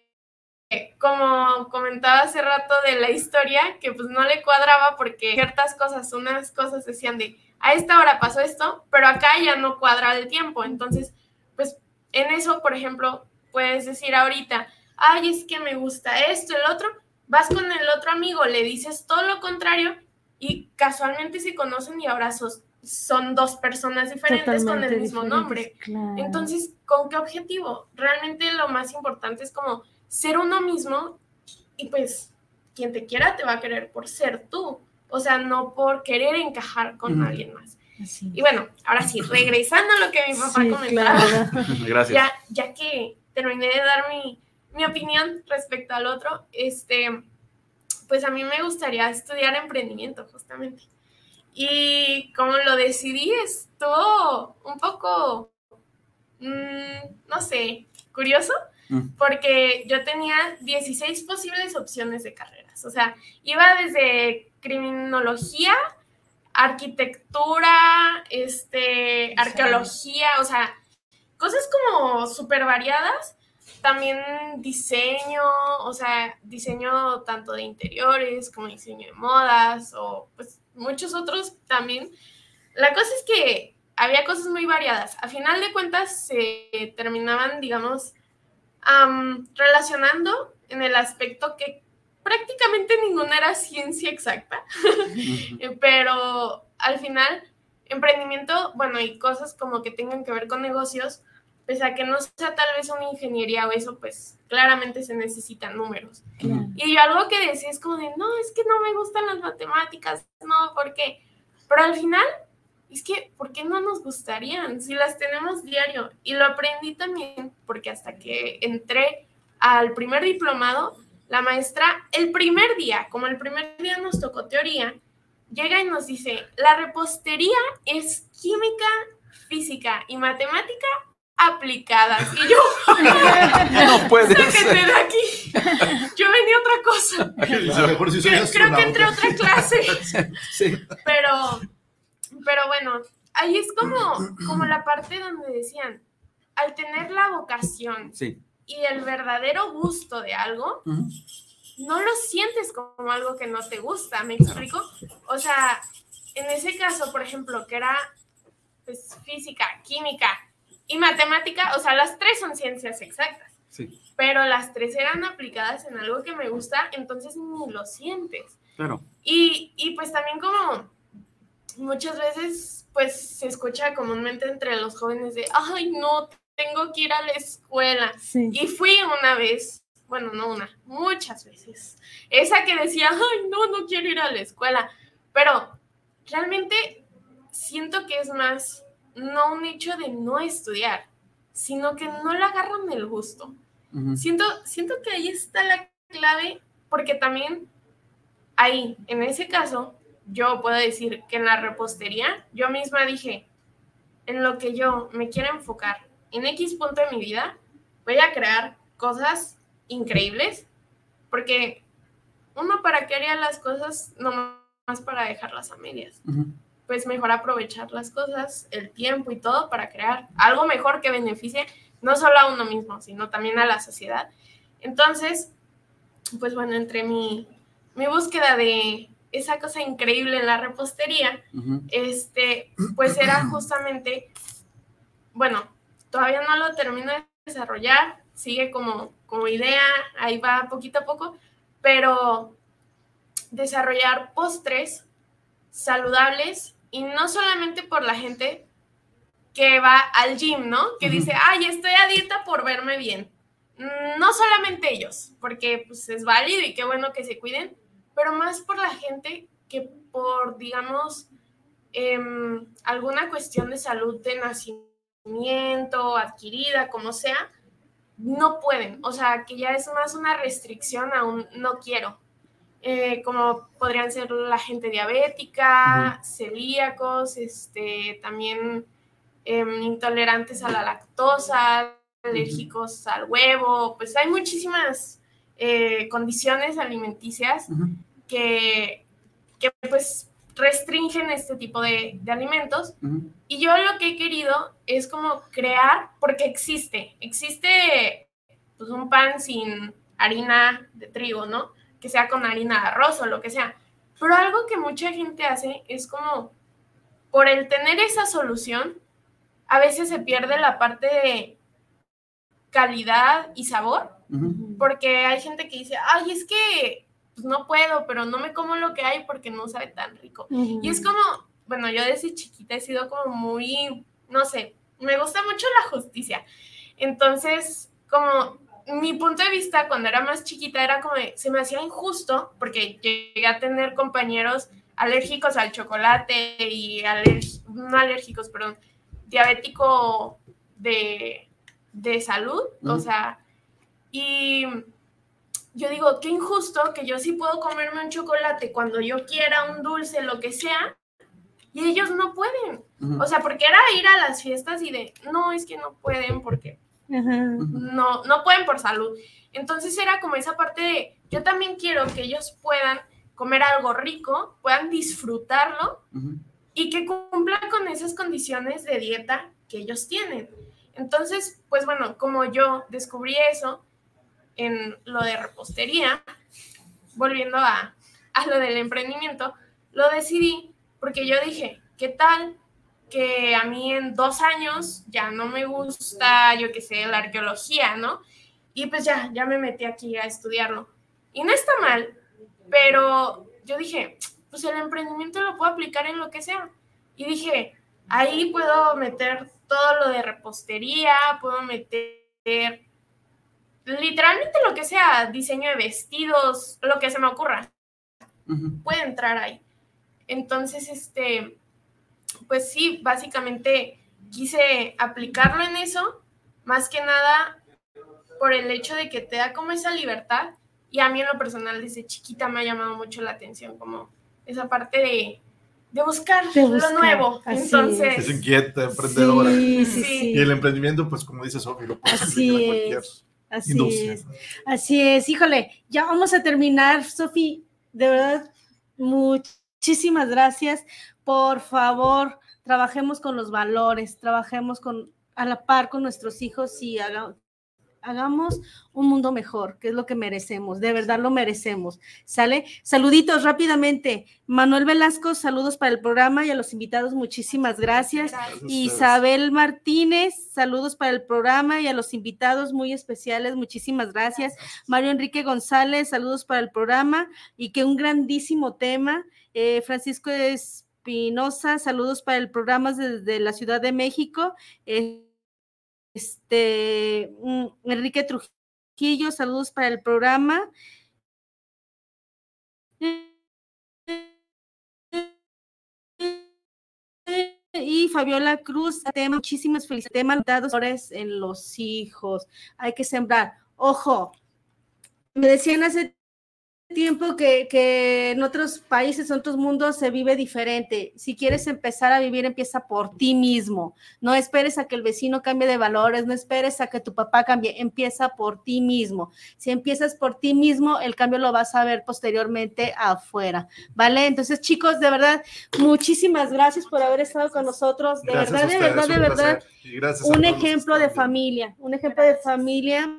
G: como comentaba hace rato de la historia, que pues no le cuadraba porque ciertas cosas, unas cosas decían de, a esta hora pasó esto, pero acá ya no cuadra el tiempo. Entonces, pues en eso, por ejemplo, puedes decir ahorita, ay, es que me gusta esto, el otro, vas con el otro amigo, le dices todo lo contrario y casualmente se conocen y ahora son dos personas diferentes con el mismo nombre. Entonces, ¿con qué objetivo? Realmente lo más importante es como ser uno mismo y pues quien te quiera te va a querer por ser tú, o sea, no por querer encajar con alguien más. Y bueno, ahora sí, regresando a lo que mi papá comentaba,
E: Gracias.
G: Ya, ya que terminé de dar mi, mi opinión respecto al otro, este, pues a mí me gustaría estudiar emprendimiento justamente. Y como lo decidí, estuvo un poco, mm, no sé, curioso. Porque yo tenía 16 posibles opciones de carreras. O sea, iba desde criminología, arquitectura, este, arqueología, o sea, cosas como súper variadas también diseño, o sea, diseño tanto de interiores como diseño de modas o pues muchos otros también. La cosa es que había cosas muy variadas. A final de cuentas se terminaban, digamos, relacionando en el aspecto que prácticamente ninguna era ciencia exacta, pero al final emprendimiento, bueno, y cosas como que tengan que ver con negocios, pese a que no sea tal vez una ingeniería o eso, pues claramente se necesitan números. Y yo algo que decía es como de, no, es que no me gustan las matemáticas, no, ¿por qué? Pero al final, es que, ¿por qué no nos gustarían si las tenemos diario? Y lo aprendí también porque hasta que entré al primer diplomado, la maestra, el primer día, como el primer día nos tocó teoría, llega y nos dice, la repostería es química, física y matemática aplicadas. Y yo,
E: no puede ser.
G: de aquí. Yo venía otra cosa. creo, que entré otra clase. Pero, pero bueno, ahí es como, como la parte donde decían, al tener la vocación y el verdadero gusto de algo, no lo sientes como algo que no te gusta, ¿me explico? O sea, en ese caso, por ejemplo, que era pues, física, química, y matemática, o sea, las tres son ciencias exactas. Sí. Pero las tres eran aplicadas en algo que me gusta, entonces ni lo sientes.
E: Claro.
G: Y, y pues también como muchas veces, pues se escucha comúnmente entre los jóvenes de, ay, no, tengo que ir a la escuela. Sí. Y fui una vez, bueno, no una, muchas veces. Esa que decía, ay, no, no quiero ir a la escuela. Pero realmente siento que es más no un hecho de no estudiar, sino que no le agarran el gusto. siento, siento que ahí está la clave, porque también ahí, en ese caso, yo puedo decir que en la repostería, yo misma dije, en lo que yo me quiero enfocar en X punto de mi vida, voy a crear cosas increíbles, porque uno para qué haría las cosas no más para dejarlas a medias. Pues mejor aprovechar las cosas, el tiempo y todo para crear algo mejor que beneficie no solo a uno mismo, sino también a la sociedad. Entonces, pues bueno, entre mi, mi búsqueda de esa cosa increíble en la repostería, este, pues era justamente, bueno, todavía no lo termino de desarrollar, sigue como, como idea, ahí va poquito a poco, pero desarrollar postres saludables y no solamente por la gente que va al gym, ¿no? Que dice, ay, estoy a dieta por verme bien. no solamente ellos, porque pues es válido y qué bueno que se cuiden, pero más por la gente que por, digamos, em, alguna cuestión de salud de nacimiento, adquirida, como sea, no pueden. O sea, que ya es más una restricción a un no quiero. Eh, como podrían ser la gente diabética, celíacos, este, también em, intolerantes a la lactosa, alérgicos al huevo, pues hay muchísimas eh, condiciones alimenticias que, que, pues restringen este tipo de, de alimentos. Y yo lo que he querido es como crear, porque existe, existe pues un pan sin harina de trigo, ¿no? Que sea con harina de arroz o lo que sea. Pero algo que mucha gente hace es como, por el tener esa solución, a veces se pierde la parte de calidad y sabor, porque hay gente que dice, ay, es que pues no puedo, pero no me como lo que hay porque no sabe tan rico. Y es como, bueno, yo desde chiquita he sido como muy, no sé, me gusta mucho la justicia. Entonces, como mi punto de vista cuando era más chiquita era como, se me hacía injusto porque llegué a tener compañeros alérgicos al chocolate y no alérgicos, perdón, diabético de, de salud, o sea, y yo digo, qué injusto que yo sí puedo comerme un chocolate cuando yo quiera, un dulce, lo que sea, y ellos no pueden. O sea, porque era ir a las fiestas y de, no, es que no pueden porque no, no pueden por salud. Entonces era como esa parte de, yo también quiero que ellos puedan comer algo rico, puedan disfrutarlo y que cumplan con esas condiciones de dieta que ellos tienen. Entonces, pues bueno, como yo descubrí eso, en lo de repostería, volviendo a, a lo del emprendimiento, lo decidí porque yo dije, ¿qué tal que a mí en dos años ya no me gusta, yo qué sé, la arqueología, ¿no? Y pues ya, ya me metí aquí a estudiarlo. Y no está mal, pero yo dije, pues el emprendimiento lo puedo aplicar en lo que sea. Y dije, ahí puedo meter todo lo de repostería, puedo meter literalmente lo que sea, diseño de vestidos, lo que se me ocurra, puede entrar ahí. Entonces, este, pues sí, básicamente quise aplicarlo en eso, más que nada por el hecho de que te da como esa libertad y a mí en lo personal desde chiquita me ha llamado mucho la atención como esa parte de, buscar, lo nuevo. Entonces,
H: es. inquieta, emprendedora. Y el emprendimiento, pues como dice Sofi, lo puedes aplicar en cualquier
D: Así es, así es. Híjole, ya vamos a terminar, Sofi. De verdad, muchísimas gracias. Por favor, trabajemos con los valores, trabajemos con a la par con nuestros hijos y hagamos, hagamos un mundo mejor, que es lo que merecemos, de verdad lo merecemos. ¿Sale? Saluditos rápidamente. Manuel Velasco, saludos para el programa y a los invitados, muchísimas gracias. Isabel Martínez, saludos para el programa y a los invitados muy especiales, muchísimas gracias. Mario Enrique González, saludos para el programa y que un grandísimo tema. Eh, Francisco Espinosa, saludos para el programa desde la Ciudad de México. Eh, este, mm, Enrique Trujillo, saludos para el programa. Y Fabiola Cruz, tema, muchísimas felicidades, dados en los hijos. Hay que sembrar. Ojo, me decían hace tiempo que, que, en otros países, en otros mundos se vive diferente. Si quieres empezar a vivir, empieza por ti mismo. No esperes a que el vecino cambie de valores, no esperes a que tu papá cambie, empieza por ti mismo. Si empiezas por ti mismo, el cambio lo vas a ver posteriormente afuera. ¿Vale? Entonces, chicos, de verdad, muchísimas gracias por haber estado con nosotros. De verdad, de verdad, de verdad, un ejemplo de familia, un ejemplo de familia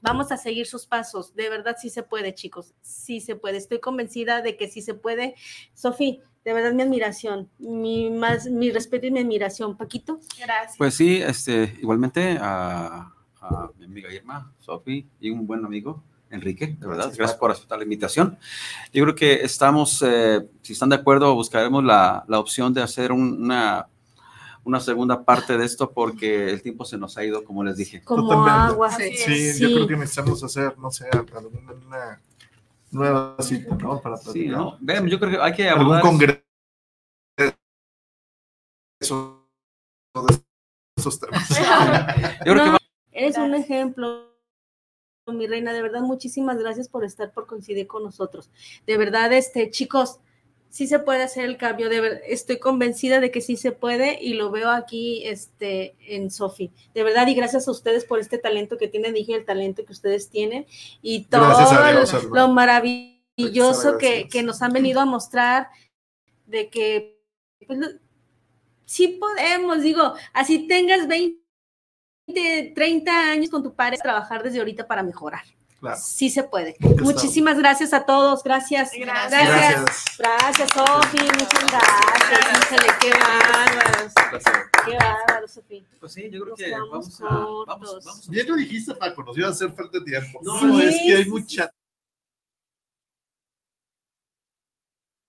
D: Vamos a seguir sus pasos. De verdad, sí se puede, chicos. Sí se puede. Estoy convencida de que sí se puede. Sofi, de verdad, mi admiración, mi, más, mi respeto y mi admiración. Paquito.
E: Gracias. Pues sí, este, igualmente a, mi amiga Irma, Sofi y un buen amigo, Enrique, de verdad, gracias, por aceptar la invitación. Yo creo que estamos, eh, si están de acuerdo, buscaremos la, la opción de hacer una, una segunda parte de esto porque el tiempo se nos ha ido, como les dije.
D: Como
H: Totalmente.
D: agua.
H: Sí,
D: Sí.
H: yo creo que necesitamos hacer, no sé, alguna nueva cita, ¿no? Para
E: Sí,
H: platicar.
E: ¿no? Vean, yo creo que hay que
H: Algún
E: abordar...
H: congreso de esos temas.
E: Yo creo que
D: Eres un ejemplo, mi reina. De verdad, muchísimas gracias por estar, por coincidir con nosotros. De verdad, este, chicos, sí se puede hacer el cambio. De ver- estoy convencida de que sí se puede y lo veo aquí, este, en Sofi. De verdad, y gracias a ustedes por este talento que tienen. Dije el talento que ustedes tienen y todo
H: Dios,
D: lo- maravilloso que, que nos han venido a mostrar de que pues, sí podemos, digo, así tengas 20, 30 años con tu padre, trabajar desde ahorita para mejorar.
H: Claro.
D: Sí se puede. Muchísimas gracias a todos. Gracias.
G: Gracias.
D: Gracias,
H: Gracias.
D: Sofi. Muchas gracias. Híjole, qué bárbaros. Qué bárbaros, Sofi.
E: Pues sí, yo creo
D: Nos
E: que vamos a, vamos, vamos
H: Bien lo dijiste, Paco, nos iba a hacer falta de tiempo. No,
D: Sí,
H: es que hay
D: sí,
H: mucha